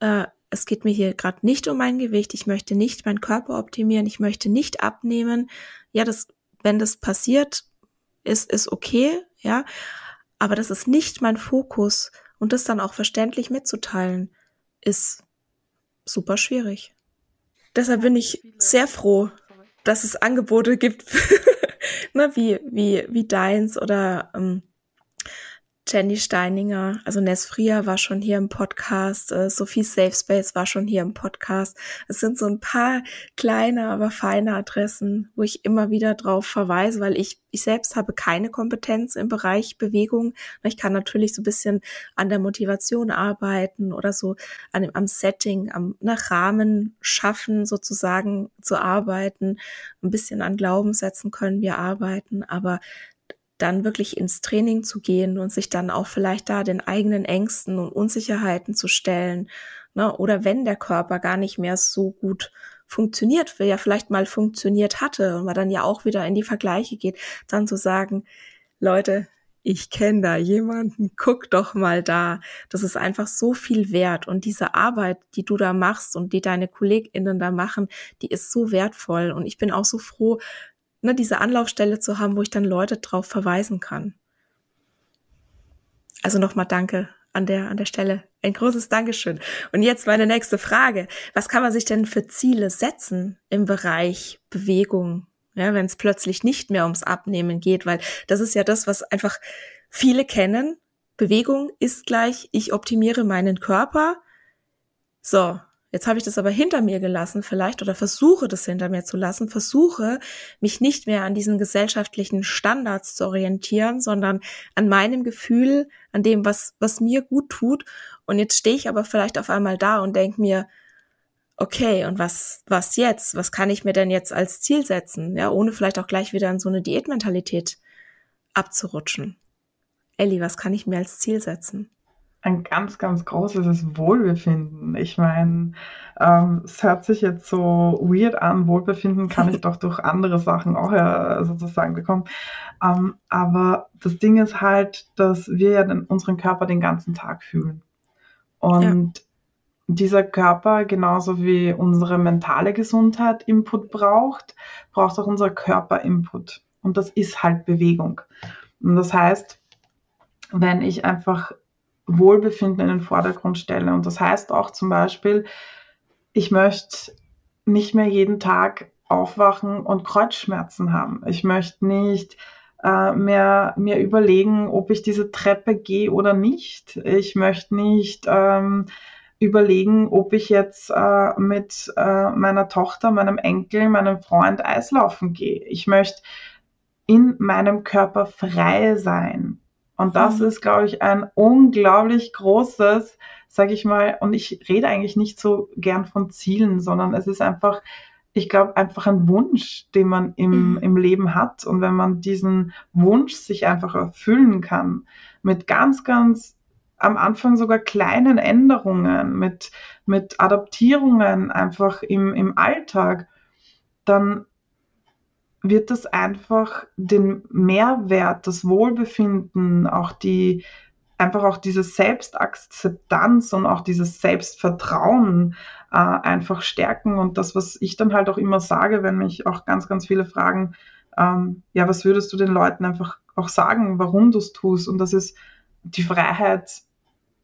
äh, es geht mir hier gerade nicht um mein Gewicht, ich möchte nicht meinen Körper optimieren, ich möchte nicht abnehmen. Ja, das, wenn das passiert, ist, ist okay, ja. Aber das ist nicht mein Fokus und das dann auch verständlich mitzuteilen, ist super schwierig. Deshalb bin ich sehr froh, dass es Angebote gibt, [LAUGHS] ne, wie, wie, wie deins oder ähm, Jenny Steininger, also Ness Frier war schon hier im Podcast, äh, Sophie Safe Space war schon hier im Podcast. Es sind so ein paar kleine, aber feine Adressen, wo ich immer wieder drauf verweise, weil ich, ich selbst habe keine Kompetenz im Bereich Bewegung. Ich kann natürlich so ein bisschen an der Motivation arbeiten oder so an dem, am Setting, am nach Rahmen schaffen, sozusagen zu arbeiten. Ein bisschen an Glaubenssätzen können wir arbeiten, aber dann wirklich ins Training zu gehen und sich dann auch vielleicht da den eigenen Ängsten und Unsicherheiten zu stellen. Ne? Oder wenn der Körper gar nicht mehr so gut funktioniert, wie er vielleicht mal funktioniert hatte und man dann ja auch wieder in die Vergleiche geht, dann zu sagen, Leute, ich kenne da jemanden, guck doch mal da. Das ist einfach so viel wert. Und diese Arbeit, die du da machst und die deine KollegInnen da machen, die ist so wertvoll. Und ich bin auch so froh, ne, diese Anlaufstelle zu haben, wo ich dann Leute drauf verweisen kann. Also nochmal danke an der, an der Stelle. Ein großes Dankeschön. Und jetzt meine nächste Frage. Was kann man sich denn für Ziele setzen im Bereich Bewegung? Ja, wenn es plötzlich nicht mehr ums Abnehmen geht, weil das ist ja das, was einfach viele kennen. Bewegung ist gleich, ich optimiere meinen Körper. So, Jetzt habe ich das aber hinter mir gelassen vielleicht oder versuche das hinter mir zu lassen, versuche mich nicht mehr an diesen gesellschaftlichen Standards zu orientieren, sondern an meinem Gefühl, an dem, was, was mir gut tut. Und jetzt stehe ich aber vielleicht auf einmal da und denke mir, okay, und was, was jetzt? Was kann ich mir denn jetzt als Ziel setzen? Ja, ohne vielleicht auch gleich wieder in so eine Diätmentalität abzurutschen. Elli, was kann ich mir als Ziel setzen? Ein ganz, ganz großes Wohlbefinden. Ich meine, ähm, es hört sich jetzt so weird an, Wohlbefinden kann ich [LAUGHS] doch durch andere Sachen auch äh, sozusagen bekommen. Ähm, aber das Ding ist halt, dass wir ja unseren Körper den ganzen Tag fühlen. Und ja. dieser Körper, genauso wie unsere mentale Gesundheit Input braucht, braucht auch unser Körper Input. Und das ist halt Bewegung. Und das heißt, wenn ich einfach Wohlbefinden in den Vordergrund stelle. Und das heißt auch zum Beispiel, ich möchte nicht mehr jeden Tag aufwachen und Kreuzschmerzen haben. Ich möchte nicht äh, mehr mir überlegen, ob ich diese Treppe gehe oder nicht. Ich möchte nicht ähm, überlegen, ob ich jetzt äh, mit äh, meiner Tochter, meinem Enkel, meinem Freund Eislaufen gehe. Ich möchte in meinem Körper frei sein. Und das mhm. ist, glaube ich, ein unglaublich großes, sage ich mal, und ich rede eigentlich nicht so gern von Zielen, sondern es ist einfach, ich glaube, einfach ein Wunsch, den man im, mhm. im Leben hat. Und wenn man diesen Wunsch sich einfach erfüllen kann, mit ganz, ganz am Anfang sogar kleinen Änderungen, mit, mit Adaptierungen einfach im, im Alltag, dann wird das einfach den Mehrwert, das Wohlbefinden, auch die, einfach auch diese Selbstakzeptanz und auch dieses Selbstvertrauen äh, einfach stärken. Und das, was ich dann halt auch immer sage, wenn mich auch ganz, ganz viele fragen, ähm, ja, was würdest du den Leuten einfach auch sagen, warum du es tust? Und das ist die Freiheit,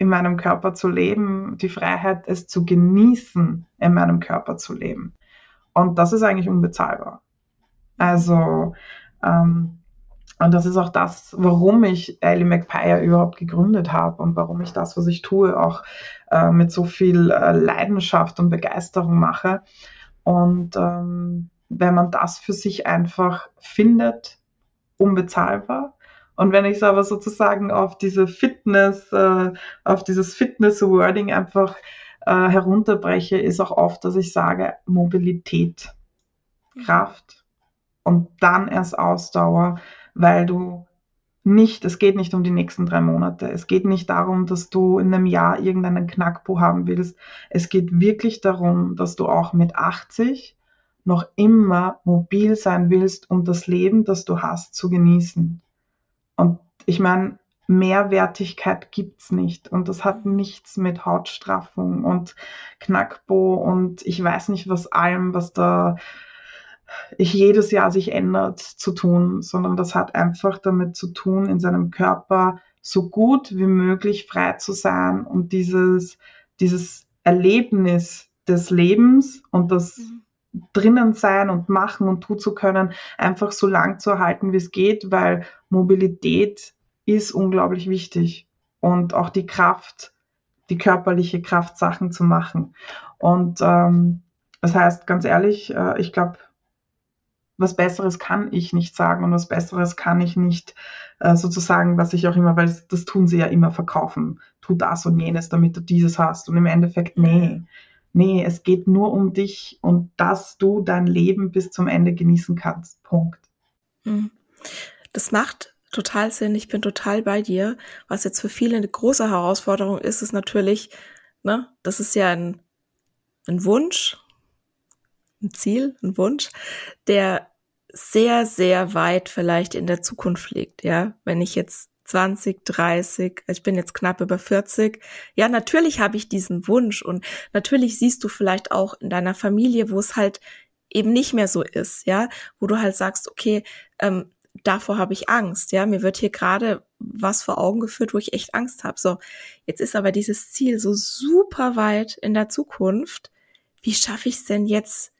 in meinem Körper zu leben, die Freiheit, es zu genießen, in meinem Körper zu leben. Und das ist eigentlich unbezahlbar. Also ähm, Und das ist auch das, warum ich Ellie McPire überhaupt gegründet habe und warum ich das, was ich tue, auch äh, mit so viel äh, Leidenschaft und Begeisterung mache. Und ähm, wenn man das für sich einfach findet, unbezahlbar. Und wenn ich es aber sozusagen auf diese Fitness, äh, auf dieses Fitness-Wording einfach äh, herunterbreche, ist auch oft, dass ich sage, Mobilität. Kraft und dann erst Ausdauer, weil du nicht, es geht nicht um die nächsten drei Monate. Es geht nicht darum, dass du in einem Jahr irgendeinen Knackpo haben willst. Es geht wirklich darum, dass du auch mit 80 noch immer mobil sein willst, um das Leben, das du hast, zu genießen. Und ich meine, Mehrwertigkeit gibt's nicht. Und das hat nichts mit Hautstraffung und Knackbo und ich weiß nicht was allem, was da jedes Jahr sich ändert, zu tun, sondern das hat einfach damit zu tun, in seinem Körper so gut wie möglich frei zu sein und dieses, dieses Erlebnis des Lebens und das mhm drinnen sein und machen und tun zu können, einfach so lang zu erhalten, wie es geht, weil Mobilität ist unglaublich wichtig und auch die Kraft, die körperliche Kraft, Sachen zu machen. Und ähm, das heißt, ganz ehrlich, äh, ich glaube, was Besseres kann ich nicht sagen und was Besseres kann ich nicht äh, sozusagen, was ich auch immer, weil das, tun sie ja immer verkaufen. Tu das und jenes, damit du dieses hast. Und im Endeffekt, nee nee, es geht nur um dich und dass du dein Leben bis zum Ende genießen kannst. Punkt. Hm. Das macht total Sinn. Ich bin total bei dir. Was jetzt für viele eine große Herausforderung ist, ist natürlich, ne, das ist ja ein, ein Wunsch, ein Ziel, ein Wunsch, der sehr, sehr weit vielleicht in der Zukunft liegt. Ja, wenn ich jetzt 20, 30, ich bin jetzt knapp über 40. Ja, natürlich habe ich diesen Wunsch und natürlich siehst du vielleicht auch in deiner Familie, wo es halt eben nicht mehr so ist, ja, wo du halt sagst, okay, ähm, davor habe ich Angst, ja, mir wird hier gerade was vor Augen geführt, wo ich echt Angst habe. So, jetzt ist aber dieses Ziel so super weit in der Zukunft. Wie schaffe ich es denn jetzt,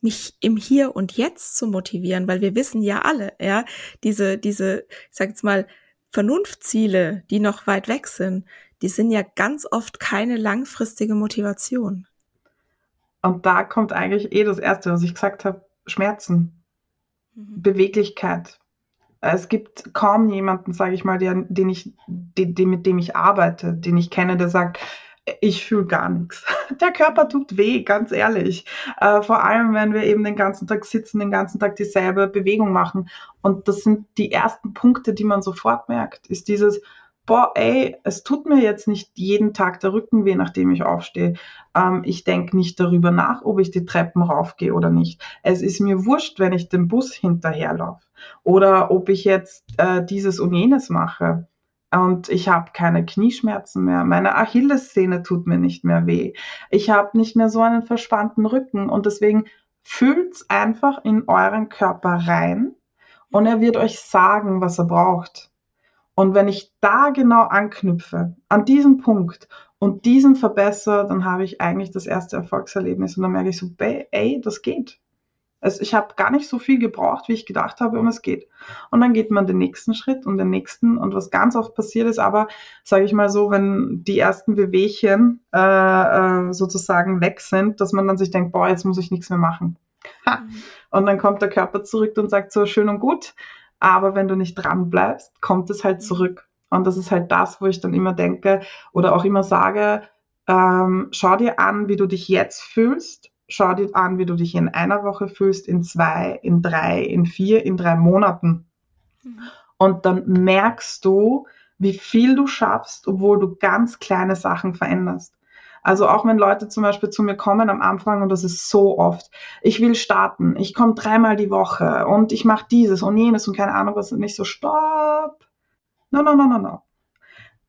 mich im Hier und Jetzt zu motivieren? Weil wir wissen ja alle, ja, diese, diese, ich sag jetzt mal, Vernunftziele, die noch weit weg sind, die sind ja ganz oft keine langfristige Motivation. Und da kommt eigentlich eh das Erste, was ich gesagt habe, Schmerzen, mhm. Beweglichkeit. Es gibt kaum jemanden, sage ich mal, der, den ich, den, den, mit dem ich arbeite, den ich kenne, der sagt, ich fühle gar nichts. [LAUGHS] Der Körper tut weh, ganz ehrlich. Äh, vor allem, wenn wir eben den ganzen Tag sitzen, den ganzen Tag dieselbe Bewegung machen. Und das sind die ersten Punkte, die man sofort merkt, ist dieses, boah, ey, es tut mir jetzt nicht jeden Tag der Rücken weh, nachdem ich aufstehe. Ähm, ich denke nicht darüber nach, ob ich die Treppen raufgehe oder nicht. Es ist mir wurscht, wenn ich dem Bus hinterherlaufe oder ob ich jetzt äh, dieses und jenes mache und ich habe keine Knieschmerzen mehr. Meine Achillessehne tut mir nicht mehr weh. Ich habe nicht mehr so einen verspannten Rücken und deswegen fühlt's einfach in euren Körper rein und er wird euch sagen, was er braucht. Und wenn ich da genau anknüpfe, an diesem Punkt und diesen verbessere, dann habe ich eigentlich das erste Erfolgserlebnis und dann merke ich so, ey, das geht. Also ich habe gar nicht so viel gebraucht, wie ich gedacht habe, und es geht. Und dann geht man den nächsten Schritt und den nächsten. Und was ganz oft passiert ist, aber sage ich mal so, wenn die ersten Wehwehchen äh, äh, sozusagen weg sind, dass man dann sich denkt, boah, jetzt muss ich nichts mehr machen. Ha. Und dann kommt der Körper zurück und sagt so schön und gut. Aber wenn du nicht dran bleibst, kommt es halt zurück. Und das ist halt das, wo ich dann immer denke oder auch immer sage, ähm, schau dir an, wie du dich jetzt fühlst schau dir an, wie du dich in einer Woche fühlst, in zwei, in drei, in vier, in drei Monaten. Mhm. Und dann merkst du, wie viel du schaffst, obwohl du ganz kleine Sachen veränderst. Also auch wenn Leute zum Beispiel zu mir kommen am Anfang und das ist so oft, ich will starten, ich komme dreimal die Woche und ich mache dieses und jenes und keine Ahnung was und nicht so, stopp. No, no, no, no, no.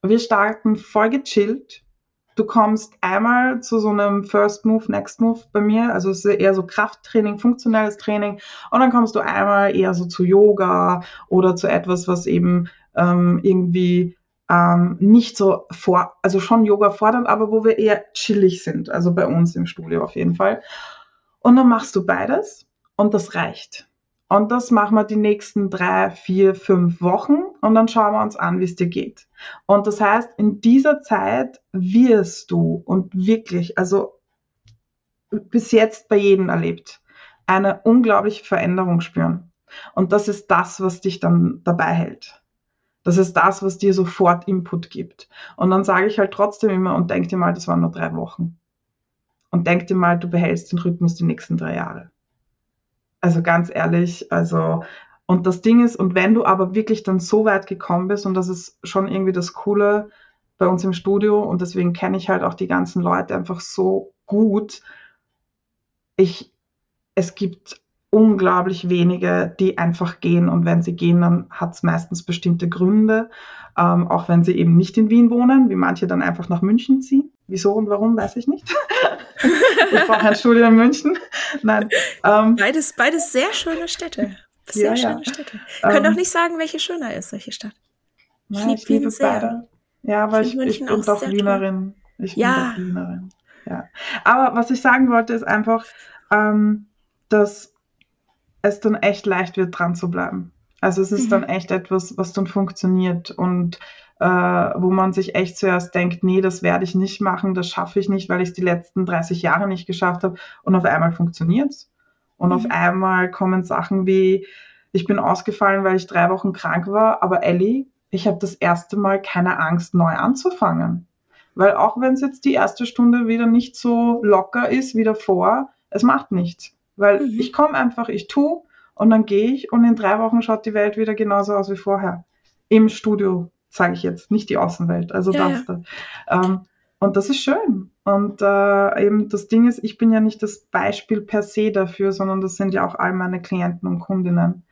Wir starten voll gechillt, du kommst einmal zu so einem First Move, Next Move bei mir, also es ist eher so Krafttraining, funktionelles Training und dann kommst du einmal eher so zu Yoga oder zu etwas, was eben ähm, irgendwie ähm, nicht so vor, also schon Yoga fordernd, aber wo wir eher chillig sind, also bei uns im Studio auf jeden Fall. Und dann machst du beides und das reicht. Und das machen wir die nächsten drei, vier, fünf Wochen und dann schauen wir uns an, wie es dir geht. Und das heißt, in dieser Zeit wirst du und wirklich, also bis jetzt bei jedem erlebt, eine unglaubliche Veränderung spüren. Und das ist das, was dich dann dabei hält. Das ist das, was dir sofort Input gibt. Und dann sage ich halt trotzdem immer und denk dir mal, das waren nur drei Wochen. Und denk dir mal, du behältst den Rhythmus die nächsten drei Jahre. Also ganz ehrlich, also und das Ding ist, und wenn du aber wirklich dann so weit gekommen bist, und das ist schon irgendwie das Coole bei uns im Studio, und deswegen kenne ich halt auch die ganzen Leute einfach so gut. Ich, es gibt unglaublich wenige, die einfach gehen. Und wenn sie gehen, dann hat es meistens bestimmte Gründe, ähm, auch wenn sie eben nicht in Wien wohnen, wie manche dann einfach nach München ziehen. Wieso und warum, weiß ich nicht. [LAUGHS] ich brauche ein Studio in München. Nein. Ähm, beides, beides sehr schöne Städte. Sehr ja, schöne ja. Städte. Ähm, Können auch nicht sagen, welche schöner ist, welche Stadt. Ich, nein, ich liebe beide. Ja, aber ich, ich, ich bin doch Wienerin. Ich bin ja. doch Wienerin. Ja. Aber was ich sagen wollte, ist einfach, ähm, dass es dann echt leicht wird, dran zu bleiben. Also es ist mhm. dann echt etwas, was dann funktioniert und äh, wo man sich echt zuerst denkt, nee, das werde ich nicht machen, das schaffe ich nicht, weil ich es die letzten 30 Jahre nicht geschafft habe. Und auf einmal funktioniert's. Und mhm. auf einmal kommen Sachen wie, ich bin ausgefallen, weil ich drei Wochen krank war, aber Ellie, ich habe das erste Mal keine Angst, neu anzufangen. Weil auch wenn es jetzt die erste Stunde wieder nicht so locker ist wie davor, es macht nichts. Weil mhm. ich komme einfach, ich tue und dann gehe ich und in drei Wochen schaut die Welt wieder genauso aus wie vorher. Im Studio, sage ich jetzt, nicht die Außenwelt. Also ja, das ja. da. Ähm, und das ist schön. Und äh, eben das Ding ist, ich bin ja nicht das Beispiel per se dafür, sondern das sind ja auch all meine Klienten und Kundinnen.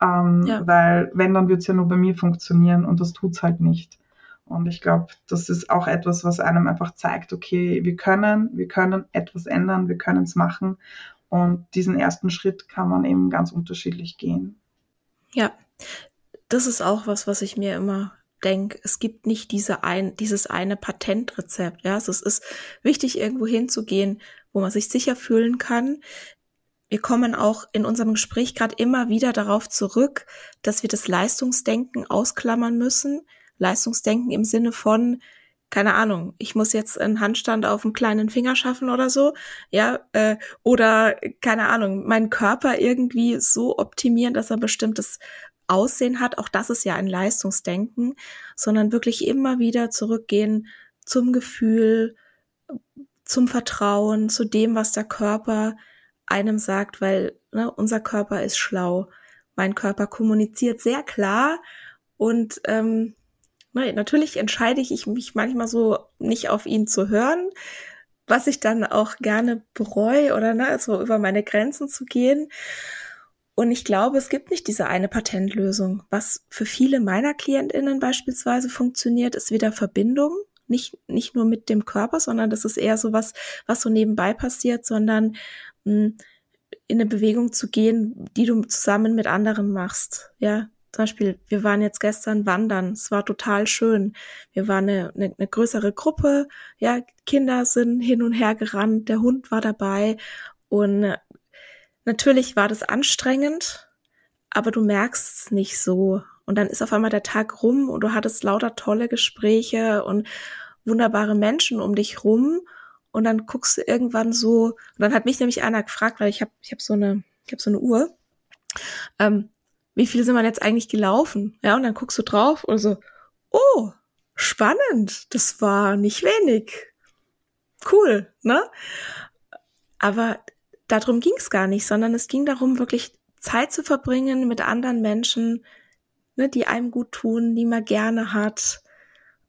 Ähm, ja. Weil wenn, dann wird es ja nur bei mir funktionieren und das tut es halt nicht. Und ich glaube, das ist auch etwas, was einem einfach zeigt, okay, wir können, wir können etwas ändern, wir können es machen. Und diesen ersten Schritt kann man eben ganz unterschiedlich gehen. Ja, das ist auch was, was ich mir immer denke. Es gibt nicht diese ein, dieses eine Patentrezept. Ja, also es ist wichtig, irgendwo hinzugehen, wo man sich sicher fühlen kann. Wir kommen auch in unserem Gespräch gerade immer wieder darauf zurück, dass wir das Leistungsdenken ausklammern müssen. Leistungsdenken im Sinne von, keine Ahnung, ich muss jetzt einen Handstand auf einen kleinen Finger schaffen oder so, ja, äh, oder keine Ahnung, meinen Körper irgendwie so optimieren, dass er bestimmtes Aussehen hat. Auch das ist ja ein Leistungsdenken, sondern wirklich immer wieder zurückgehen zum Gefühl, zum Vertrauen, zu dem, was der Körper einem sagt, weil ne, unser Körper ist schlau. Mein Körper kommuniziert sehr klar und ähm, Natürlich entscheide ich mich manchmal so nicht auf ihn zu hören, was ich dann auch gerne bereue oder ne, so über meine Grenzen zu gehen. Und ich glaube, es gibt nicht diese eine Patentlösung. Was für viele meiner KlientInnen beispielsweise funktioniert, ist wieder Verbindung. Nicht, nicht nur mit dem Körper, sondern das ist eher so was, was so nebenbei passiert, sondern mh, hm, in eine Bewegung zu gehen, die du zusammen mit anderen machst. Ja, zum Beispiel, wir waren jetzt gestern wandern, es war total schön. Wir waren eine, eine, eine größere Gruppe, ja, Kinder sind hin und her gerannt, der Hund war dabei und natürlich war das anstrengend, aber du merkst es nicht so. Und dann ist auf einmal der Tag rum und du hattest lauter tolle Gespräche und wunderbare Menschen um dich rum. Und dann guckst du irgendwann so, und dann hat mich nämlich einer gefragt, weil ich habe ich hab so eine, ich habe so eine Uhr. Ähm, wie viel sind wir jetzt eigentlich gelaufen? Ja, und dann guckst du drauf und so, oh, spannend, das war nicht wenig. Cool, ne? Aber darum ging es gar nicht, sondern es ging darum, wirklich Zeit zu verbringen mit anderen Menschen, ne, die einem gut tun, die man gerne hat,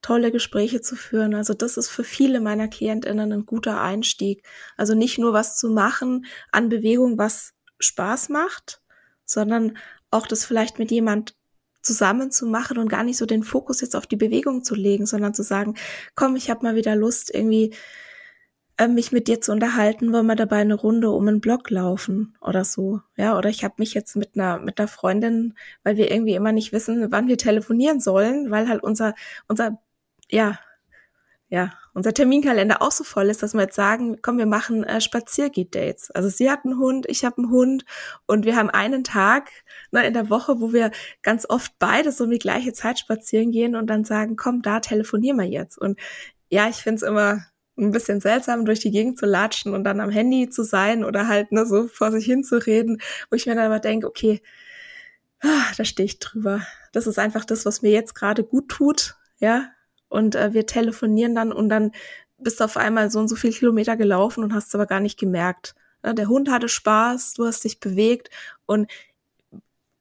tolle Gespräche zu führen. Also das ist für viele meiner Klientinnen ein guter Einstieg. Also nicht nur was zu machen an Bewegung, was Spaß macht, sondern auch das vielleicht mit jemand zusammen zu machen und gar nicht so den Fokus jetzt auf die Bewegung zu legen, sondern zu sagen, komm, ich habe mal wieder Lust, irgendwie mich mit dir zu unterhalten, wollen wir dabei eine Runde um einen Block laufen oder so. Ja, oder ich habe mich jetzt mit einer mit einer Freundin, weil wir irgendwie immer nicht wissen, wann wir telefonieren sollen, weil halt unser unser ja ja unser Terminkalender auch so voll ist, dass wir jetzt sagen, komm, wir machen äh, Spaziergeht-Dates. Also sie hat einen Hund, ich habe einen Hund und wir haben einen Tag ne, in der Woche, wo wir ganz oft beide so um die gleiche Zeit spazieren gehen und dann sagen, komm, da telefonieren wir jetzt. Und ja, ich finde es immer ein bisschen seltsam, durch die Gegend zu latschen und dann am Handy zu sein oder halt ne, so vor sich hin zu reden, wo ich mir dann aber denke, okay, ah, da stehe ich drüber. Das ist einfach das, was mir jetzt gerade gut tut, ja. Und äh, wir telefonieren dann und dann bist du auf einmal so und so viel Kilometer gelaufen und hast es aber gar nicht gemerkt. Ja, der Hund hatte Spaß, du hast dich bewegt und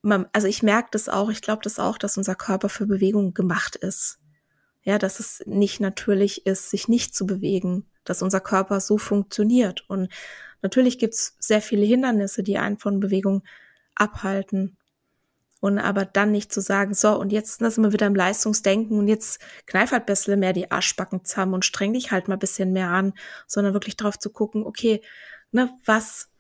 man, also ich merke das auch, ich glaube das auch, dass unser Körper für Bewegung gemacht ist. Ja, dass es nicht natürlich ist, sich nicht zu bewegen, dass unser Körper so funktioniert. Und natürlich gibt's sehr viele Hindernisse, die einen von Bewegung abhalten. Und aber dann nicht zu sagen, so, und jetzt sind wir wieder im Leistungsdenken und jetzt kneif halt bisschen mehr die Arschbacken zusammen und streng dich halt mal bisschen mehr an, sondern wirklich drauf zu gucken, okay, ne, was,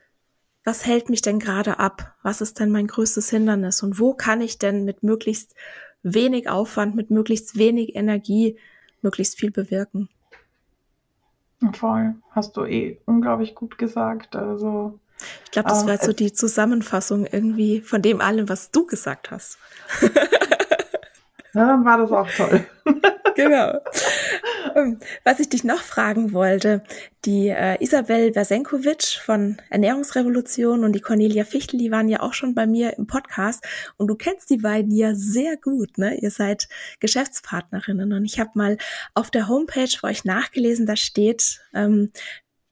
was hält mich denn gerade ab? Was ist denn mein größtes Hindernis? Und wo kann ich denn mit möglichst wenig Aufwand, mit möglichst wenig Energie möglichst viel bewirken? Voll. Hast du eh unglaublich gut gesagt. Also ich glaube, das war jetzt so die Zusammenfassung irgendwie von dem allem, was du gesagt hast. [LAUGHS] ja, war das auch toll. [LAUGHS] genau. Ähm, was ich dich noch fragen wollte, die äh, Isabel Versenkovic von Ernährungsrevolution und die Cornelia Fichtel, die waren ja auch schon bei mir im Podcast und du kennst die beiden ja sehr gut, ne? Ihr seid Geschäftspartnerinnen und ich habe mal auf der Homepage für euch nachgelesen, da steht, ähm,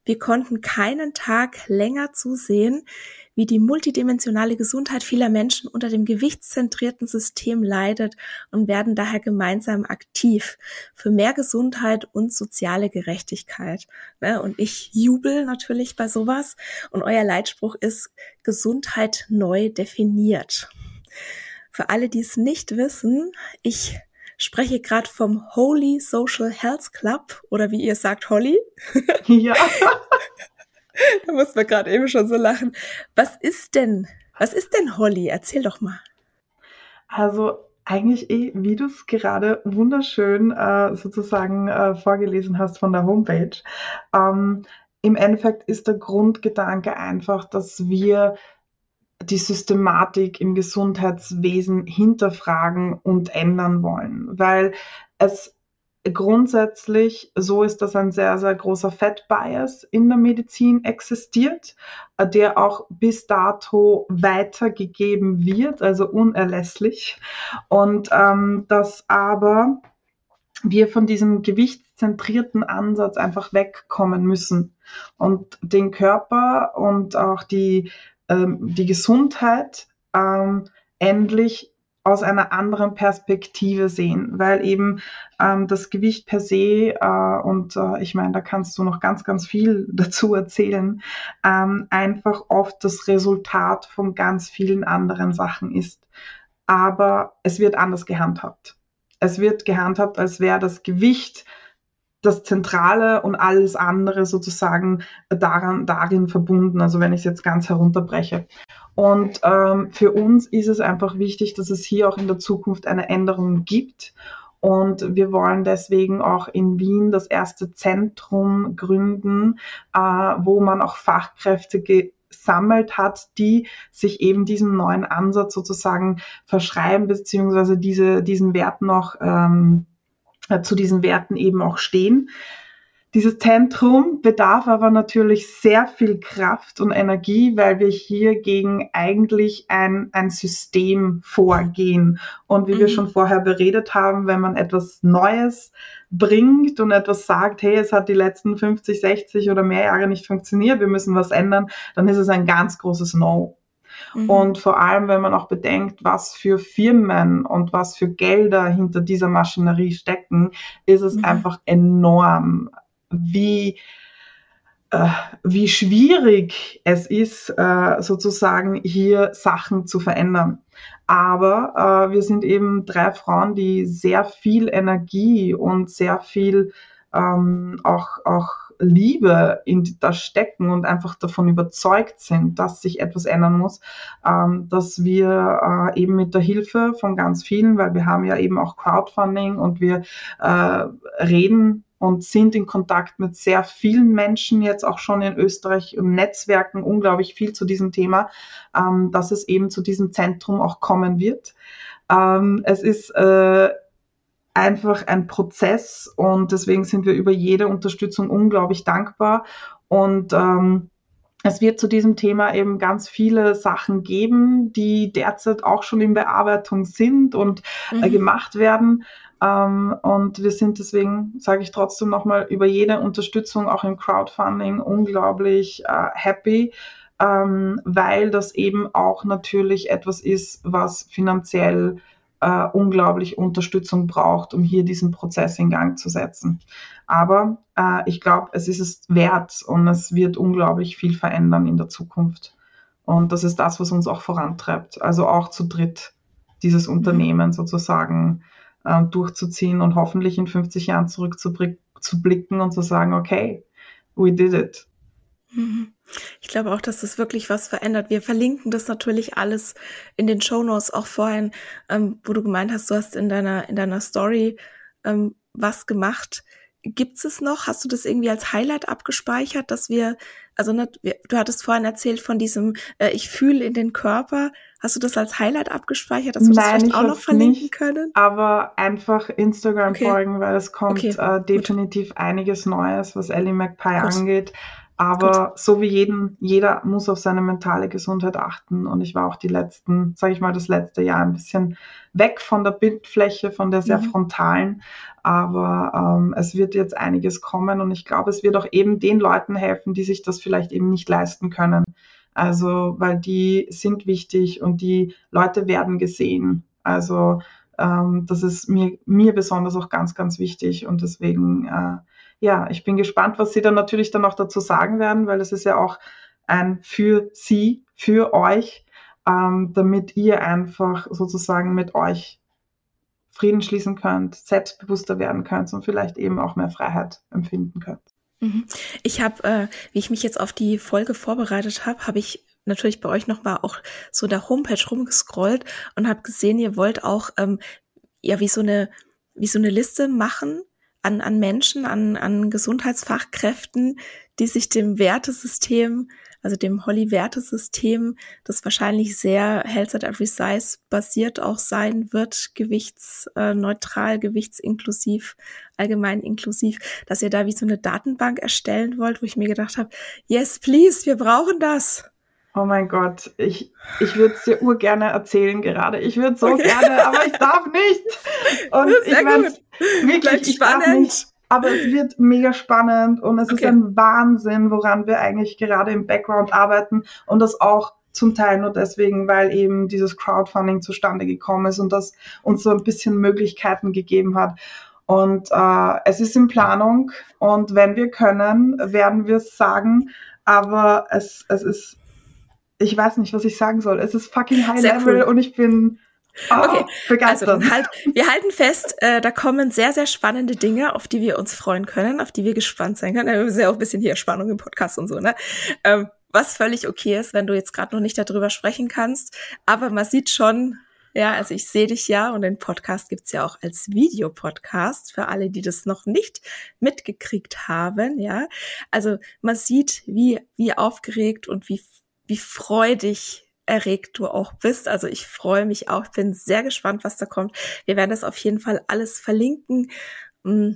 wir konnten keinen Tag länger zusehen, wie die multidimensionale Gesundheit vieler Menschen unter dem gewichtszentrierten System leidet und werden daher gemeinsam aktiv für mehr Gesundheit und soziale Gerechtigkeit. Ne, und ich jubel natürlich bei sowas. Und euer Leitspruch ist Gesundheit neu definiert. Für alle, die es nicht wissen, ich spreche gerade vom Holy Social Health Club oder wie ihr sagt, Holly. Ja. [LAUGHS] da muss man gerade eben schon so lachen. Was ist denn, was ist denn Holly? Erzähl doch mal. Also eigentlich eh, wie du es gerade wunderschön äh, sozusagen äh, vorgelesen hast von der Homepage. Ähm, Im Endeffekt ist der Grundgedanke einfach, dass wir die Systematik im Gesundheitswesen hinterfragen und ändern wollen, weil es grundsätzlich so ist, dass ein sehr, sehr großer Fat-Bias in der Medizin existiert, der auch bis dato weitergegeben wird, also unerlässlich. Und ähm, dass aber wir von diesem gewichtszentrierten Ansatz einfach wegkommen müssen und den Körper und auch die ähm, die Gesundheit ähm, endlich aus einer anderen Perspektive sehen, weil eben ähm, das Gewicht per se, äh, und äh, ich meine, da kannst du noch ganz, ganz viel [LAUGHS] dazu erzählen, ähm, einfach oft das Resultat von ganz vielen anderen Sachen ist. Aber es wird anders gehandhabt. Es wird gehandhabt, als wäre das Gewicht das Zentrale und alles andere sozusagen daran, darin verbunden, also wenn ich es jetzt ganz herunterbreche. Und ähm, für uns ist es einfach wichtig, dass es hier auch in der Zukunft eine Änderung gibt. Und wir wollen deswegen auch in Wien das erste Zentrum gründen, äh, wo man auch Fachkräfte gesammelt hat, die sich eben diesem neuen Ansatz sozusagen verschreiben, beziehungsweise diese, diesen Wert noch ähm, äh, zu diesen Werten eben auch stehen. Dieses Zentrum bedarf aber natürlich sehr viel Kraft und Energie, weil wir hier gegen eigentlich ein, ein System vorgehen. Und wie mhm. wir schon vorher beredet haben, wenn man etwas Neues bringt und etwas sagt, hey, es hat die letzten 50, 60 oder mehr Jahre nicht funktioniert, wir müssen was ändern, dann ist es ein ganz großes No. Mhm. Und vor allem, wenn man auch bedenkt, was für Firmen und was für Gelder hinter dieser Maschinerie stecken, ist es mhm. einfach enorm, wie äh, wie schwierig es ist, äh, sozusagen hier Sachen zu verändern. Aber äh, wir sind eben drei Frauen, die sehr viel Energie und sehr viel ähm, auch, auch Liebe in das stecken und einfach davon überzeugt sind, dass sich etwas ändern muss, ähm, dass wir äh, eben mit der Hilfe von ganz vielen, weil wir haben ja eben auch Crowdfunding und wir äh, reden und sind in Kontakt mit sehr vielen Menschen jetzt auch schon in Österreich und Netzwerken unglaublich viel zu diesem Thema, ähm, dass es eben zu diesem Zentrum auch kommen wird. Ähm, es ist äh, einfach ein Prozess und deswegen sind wir über jede Unterstützung unglaublich dankbar und ähm, es wird zu diesem Thema eben ganz viele Sachen geben, die derzeit auch schon in Bearbeitung sind und äh, mhm. äh, gemacht werden. Ähm, und wir sind deswegen, sage ich trotzdem nochmal, über jede Unterstützung auch im Crowdfunding unglaublich äh, happy, ähm, weil das eben auch natürlich etwas ist, was finanziell äh, unglaublich Unterstützung braucht, um hier diesen Prozess in Gang zu setzen. Aber äh, ich glaube, es ist es wert und es wird unglaublich viel verändern in der Zukunft. Und das ist das, was uns auch vorantreibt. Also auch zu dritt dieses mhm. Unternehmen sozusagen äh, durchzuziehen und hoffentlich in 50 Jahren zurückzublicken und zu sagen, okay, we did it. Mhm. Ich glaube auch, dass das wirklich was verändert. Wir verlinken das natürlich alles in den Show Notes auch vorhin, ähm, wo du gemeint hast, du hast in deiner, in deiner Story ähm, was gemacht. Gibt es noch? Hast du das irgendwie als Highlight abgespeichert, dass wir, also ne, du hattest vorhin erzählt von diesem äh, Ich fühle in den Körper. Hast du das als Highlight abgespeichert, dass wir Nein, das vielleicht auch noch verlinken nicht, können? Aber einfach Instagram okay. folgen, weil es kommt okay, äh, definitiv einiges Neues, was Ellie McPie gut. angeht. Aber Gut. so wie jeden, jeder muss auf seine mentale Gesundheit achten. Und ich war auch die letzten, sage ich mal, das letzte Jahr ein bisschen weg von der Bildfläche, von der sehr mhm. frontalen. Aber ähm, es wird jetzt einiges kommen und ich glaube, es wird auch eben den Leuten helfen, die sich das vielleicht eben nicht leisten können. Also, weil die sind wichtig und die Leute werden gesehen. Also, ähm, das ist mir, mir besonders auch ganz, ganz wichtig und deswegen äh, ja, ich bin gespannt, was Sie dann natürlich dann auch dazu sagen werden, weil das ist ja auch ein für Sie, für euch, ähm, damit ihr einfach sozusagen mit euch Frieden schließen könnt, selbstbewusster werden könnt und vielleicht eben auch mehr Freiheit empfinden könnt. Mhm. Ich habe, äh, wie ich mich jetzt auf die Folge vorbereitet habe, habe ich natürlich bei euch nochmal auch so der Homepage rumgescrollt und habe gesehen, ihr wollt auch ähm, ja wie so eine wie so eine Liste machen an, an Menschen, an, an Gesundheitsfachkräften, die sich dem Wertesystem, also dem Holly-Wertesystem, das wahrscheinlich sehr Health at Every Size basiert auch sein wird, gewichtsneutral, gewichtsinklusiv, allgemein inklusiv, dass ihr da wie so eine Datenbank erstellen wollt, wo ich mir gedacht habe, yes, please, wir brauchen das. Oh mein Gott, ich, ich würde es dir urgerne erzählen gerade. Ich würde so okay. gerne, aber ich darf nicht. [LAUGHS] Und ich meine, wirklich, ich darf nicht. Aber es wird mega spannend und es okay. ist ein Wahnsinn, woran wir eigentlich gerade im Background arbeiten und das auch zum Teil nur deswegen, weil eben dieses Crowdfunding zustande gekommen ist und das uns so ein bisschen Möglichkeiten gegeben hat. Und äh, es ist in Planung und wenn wir können, werden wir es sagen. Aber es, es ist ich weiß nicht, was ich sagen soll. Es ist fucking high sehr level cool. und ich bin oh, okay. begeistert. Also, halt, wir halten fest, äh, da kommen sehr, sehr spannende Dinge, auf die wir uns freuen können, auf die wir gespannt sein können. Wir sind ja auch ein bisschen hier Spannung im Podcast und so, ne? Ähm, was völlig okay ist, wenn du jetzt gerade noch nicht darüber sprechen kannst. Aber man sieht schon, ja, also ich sehe dich ja und den Podcast gibt's ja auch als Videopodcast für alle, die das noch nicht mitgekriegt haben, ja. Also man sieht, wie, wie aufgeregt und wie wie freudig erregt du auch bist. Also ich freue mich auch, bin sehr gespannt, was da kommt. Wir werden das auf jeden Fall alles verlinken, mm,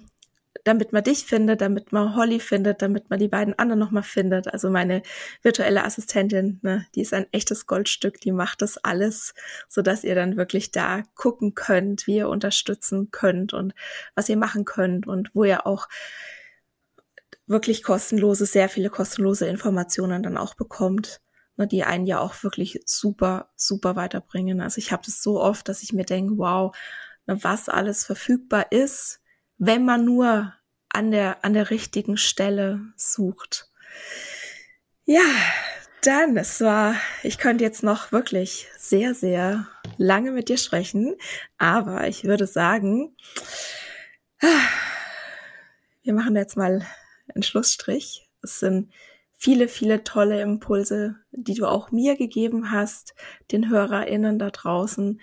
damit man dich findet, damit man Holly findet, damit man die beiden anderen nochmal findet. Also meine virtuelle Assistentin, ne, die ist ein echtes Goldstück, die macht das alles, so dass ihr dann wirklich da gucken könnt, wie ihr unterstützen könnt und was ihr machen könnt und wo ihr auch wirklich kostenlose, sehr viele kostenlose Informationen dann auch bekommt ne, die einen ja auch wirklich super, super weiterbringen. Also ich habe das so oft, dass ich mir denke, wow, ne, was alles verfügbar ist, wenn man nur an der, an der richtigen Stelle sucht. Ja, dann, es war, ich könnte jetzt noch wirklich sehr, sehr lange mit dir sprechen, aber ich würde sagen, wir machen jetzt mal einen Schlussstrich. Es sind viele, viele tolle Impulse, die du auch mir gegeben hast, den HörerInnen da draußen.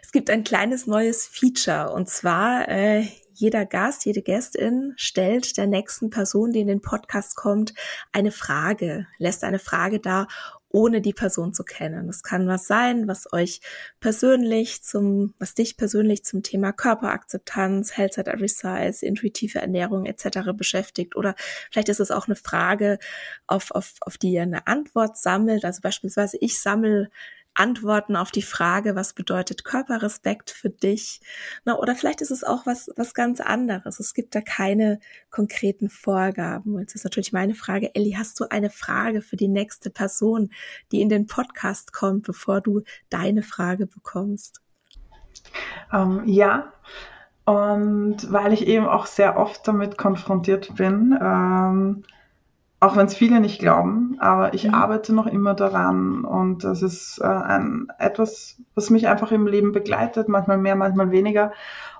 Es gibt ein kleines neues Feature und zwar äh, jeder Gast, jede Gästin stellt der nächsten Person, die in den Podcast kommt, eine Frage, lässt eine Frage da, ohne die Person zu kennen. Das kann was sein, was euch persönlich zum, was dich persönlich zum Thema Körperakzeptanz, Health at Every Size, intuitive Ernährung etc. beschäftigt. Oder vielleicht ist es auch eine Frage, auf, auf, auf die ihr eine Antwort sammelt. Also beispielsweise ich sammle Antworten auf die Frage, was bedeutet Körperrespekt für dich? Na, oder vielleicht ist es auch was, was ganz anderes. Es gibt da keine konkreten Vorgaben. Jetzt ist natürlich meine Frage, Elli, hast du eine Frage für die nächste Person, die in den Podcast kommt, bevor du deine Frage bekommst? Um, ähm, ja, und weil ich eben auch sehr oft damit konfrontiert bin, ähm, auch wenn es viele nicht glauben, aber ich mhm. arbeite noch immer daran und das ist äh, ein, etwas, was mich einfach im Leben begleitet, manchmal mehr, manchmal weniger.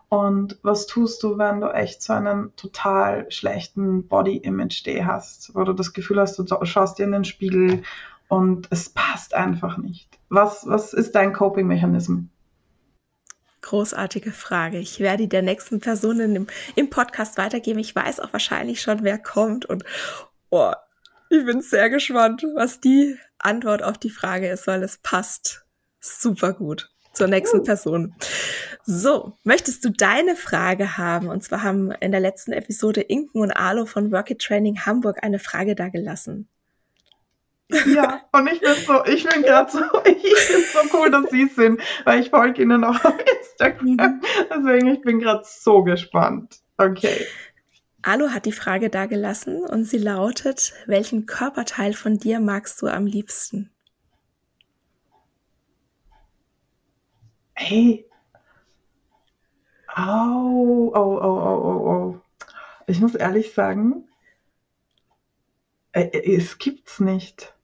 Und was tust du, wenn du echt so einen total schlechten Body-Image-Day hast, wo du das Gefühl hast, du schaust dir in den Spiegel und es passt einfach nicht? Was, was ist dein Coping-Mechanismus? Großartige Frage. Ich werde die der nächsten Person im, im Podcast weitergeben. Ich weiß auch wahrscheinlich schon, wer kommt und Oh, ich bin sehr gespannt, was die Antwort auf die Frage ist, weil es passt super gut zur nächsten Person. So, möchtest du deine Frage haben? Und zwar haben in der letzten Episode Inken und Alo von Work It Training Hamburg eine Frage da gelassen. Ja, und ich bin so, ich bin gerade so, [LAUGHS] ich finde so cool, dass sie es sind, weil ich folge ihnen auch auf Instagram. Mhm. Deswegen, ich bin gerade so gespannt. Okay. Alu hat die Frage da gelassen und sie lautet, welchen Körperteil von dir magst du am liebsten? Hey. Au, au, au, au, au. Ich muss ehrlich sagen, äh, äh, es gibt's nicht.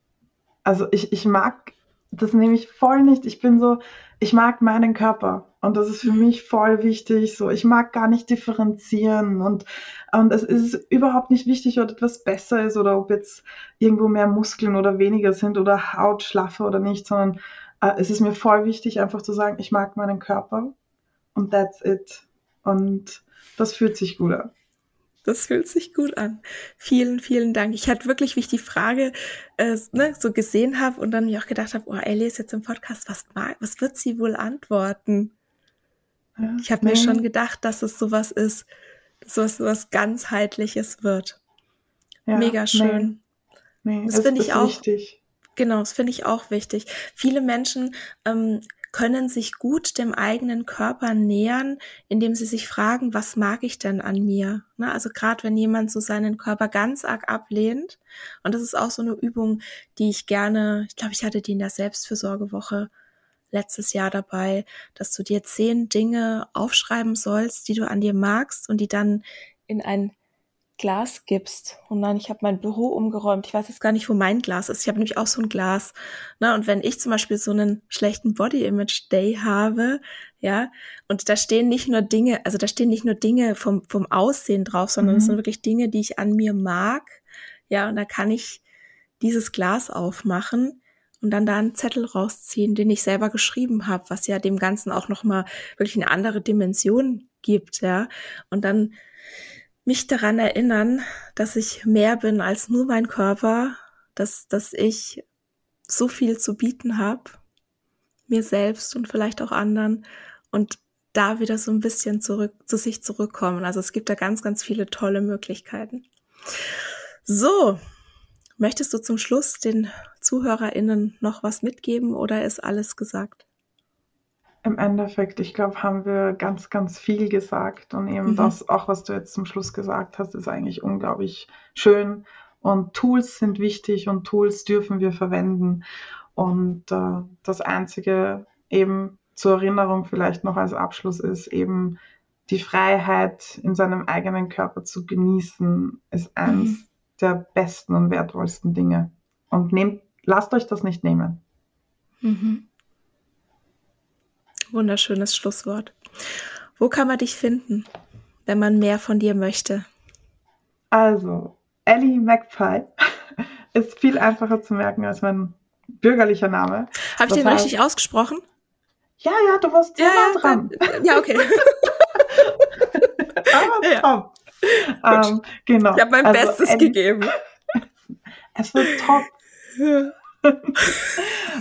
Also ich, ich mag das nehme ich voll nicht. Ich bin so, ich mag meinen Körper. Und das ist für mich voll wichtig. So, ich mag gar nicht differenzieren und, und es ist überhaupt nicht wichtig, ob etwas besser ist oder ob jetzt irgendwo mehr Muskeln oder weniger sind oder Haut schlaffer oder nicht, sondern äh, es ist mir voll wichtig, einfach zu sagen, ich mag meinen Körper und that's it. Und das fühlt sich gut an. Das fühlt sich gut an. Vielen, vielen Dank. Ich hatte wirklich, wie ich die Frage äh, ne, so gesehen habe und dann mir auch gedacht habe, oh, Ellie ist jetzt im Podcast, was, was wird sie wohl antworten? Ja, ich habe mir schon gedacht, dass es sowas ist, sowas, sowas ganzheitliches wird. Ja, Mega schön. Nee, nee, das finde ich auch. Wichtig. Genau, das finde ich auch wichtig. Viele Menschen ähm, können sich gut dem eigenen Körper nähern, indem sie sich fragen, was mag ich denn an mir? Ne, also gerade wenn jemand so seinen Körper ganz arg ablehnt, und das ist auch so eine Übung, die ich gerne, ich glaube, ich hatte die in der Selbstfürsorgewoche letztes Jahr dabei, dass du dir zehn Dinge aufschreiben sollst, die du an dir magst und die dann in ein Glas gibst. Und dann, ich habe mein Büro umgeräumt. Ich weiß jetzt gar nicht, wo mein Glas ist. Ich habe nämlich auch so ein Glas. Ne? Und wenn ich zum Beispiel so einen schlechten Body Image Day habe, ja, und da stehen nicht nur Dinge, also da stehen nicht nur Dinge vom, vom Aussehen drauf, sondern mhm. es sind wirklich Dinge, die ich an mir mag. Ja, und da kann ich dieses Glas aufmachen und dann da einen Zettel rausziehen, den ich selber geschrieben habe, was ja dem Ganzen auch nochmal wirklich eine andere Dimension gibt, ja. Und dann mich daran erinnern, dass ich mehr bin als nur mein Körper, dass, dass ich so viel zu bieten habe, mir selbst und vielleicht auch anderen und da wieder so ein bisschen zurück zu sich zurückkommen. Also es gibt da ganz, ganz viele tolle Möglichkeiten. So, möchtest du zum Schluss den ZuhörerInnen noch was mitgeben oder ist alles gesagt? Im Endeffekt, ich glaube, haben wir ganz, ganz viel gesagt und eben mhm. das, auch was du jetzt zum Schluss gesagt hast, ist eigentlich unglaublich schön. Und Tools sind wichtig und Tools dürfen wir verwenden. Und äh, das Einzige eben zur Erinnerung vielleicht noch als Abschluss ist eben die Freiheit in seinem eigenen Körper zu genießen, ist eines mhm. Der besten und wertvollsten Dinge. Und nehmt, lasst euch das nicht nehmen. Mhm. Wunderschönes Schlusswort. Wo kann man dich finden, wenn man mehr von dir möchte? Also, Ellie Magpie [LAUGHS] ist viel einfacher zu merken als mein bürgerlicher Name. Habe ich den heißt, richtig ausgesprochen? Ja, ja, du warst ja, nah dran. Ja, okay. [LAUGHS] ah, Aber ja. [LAUGHS] Ähm, genau. Ich habe mein also, Bestes Ellie, gegeben. [LAUGHS] es wird top. [LAUGHS]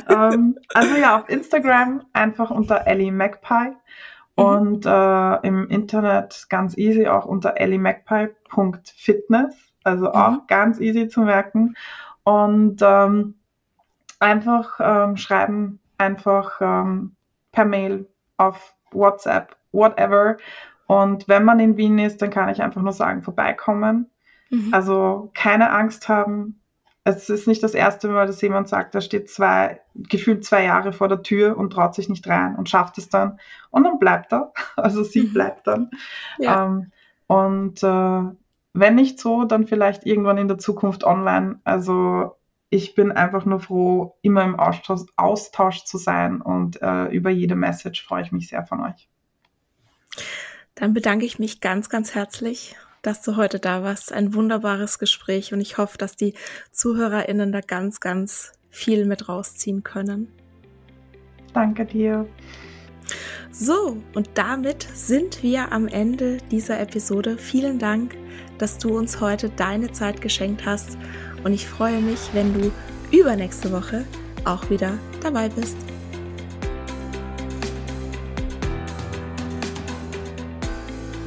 ähm, also ja, auf Instagram einfach unter Ellie Magpie mhm. und äh, im Internet ganz easy auch unter elliemagpie.fitness. Also auch mhm. ganz easy zu merken. Und ähm, einfach ähm, schreiben, einfach ähm, per Mail, auf WhatsApp, whatever. Und wenn man in Wien ist, dann kann ich einfach nur sagen, vorbeikommen. Mhm. Also keine Angst haben. Es ist nicht das erste Mal, dass jemand sagt, da steht zwei, gefühlt zwei Jahre vor der Tür und traut sich nicht rein und schafft es dann. Und dann bleibt er. [LAUGHS] Also sie mhm. bleibt dann. Ja. Ähm, und äh, wenn nicht so, dann vielleicht irgendwann in der Zukunft online. Also ich bin einfach nur froh, immer im Austausch, Austausch zu sein und äh, über jede Message freue ich mich sehr von euch. Dann bedanke ich mich ganz, ganz herzlich, dass du heute da warst. Ein wunderbares Gespräch und ich hoffe, dass die ZuhörerInnen da ganz, ganz viel mit rausziehen können. Danke dir. So, und damit sind wir am Ende dieser Episode. Vielen Dank, dass du uns heute deine Zeit geschenkt hast und ich freue mich, wenn du übernächste Woche auch wieder dabei bist.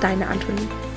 deine Antonie.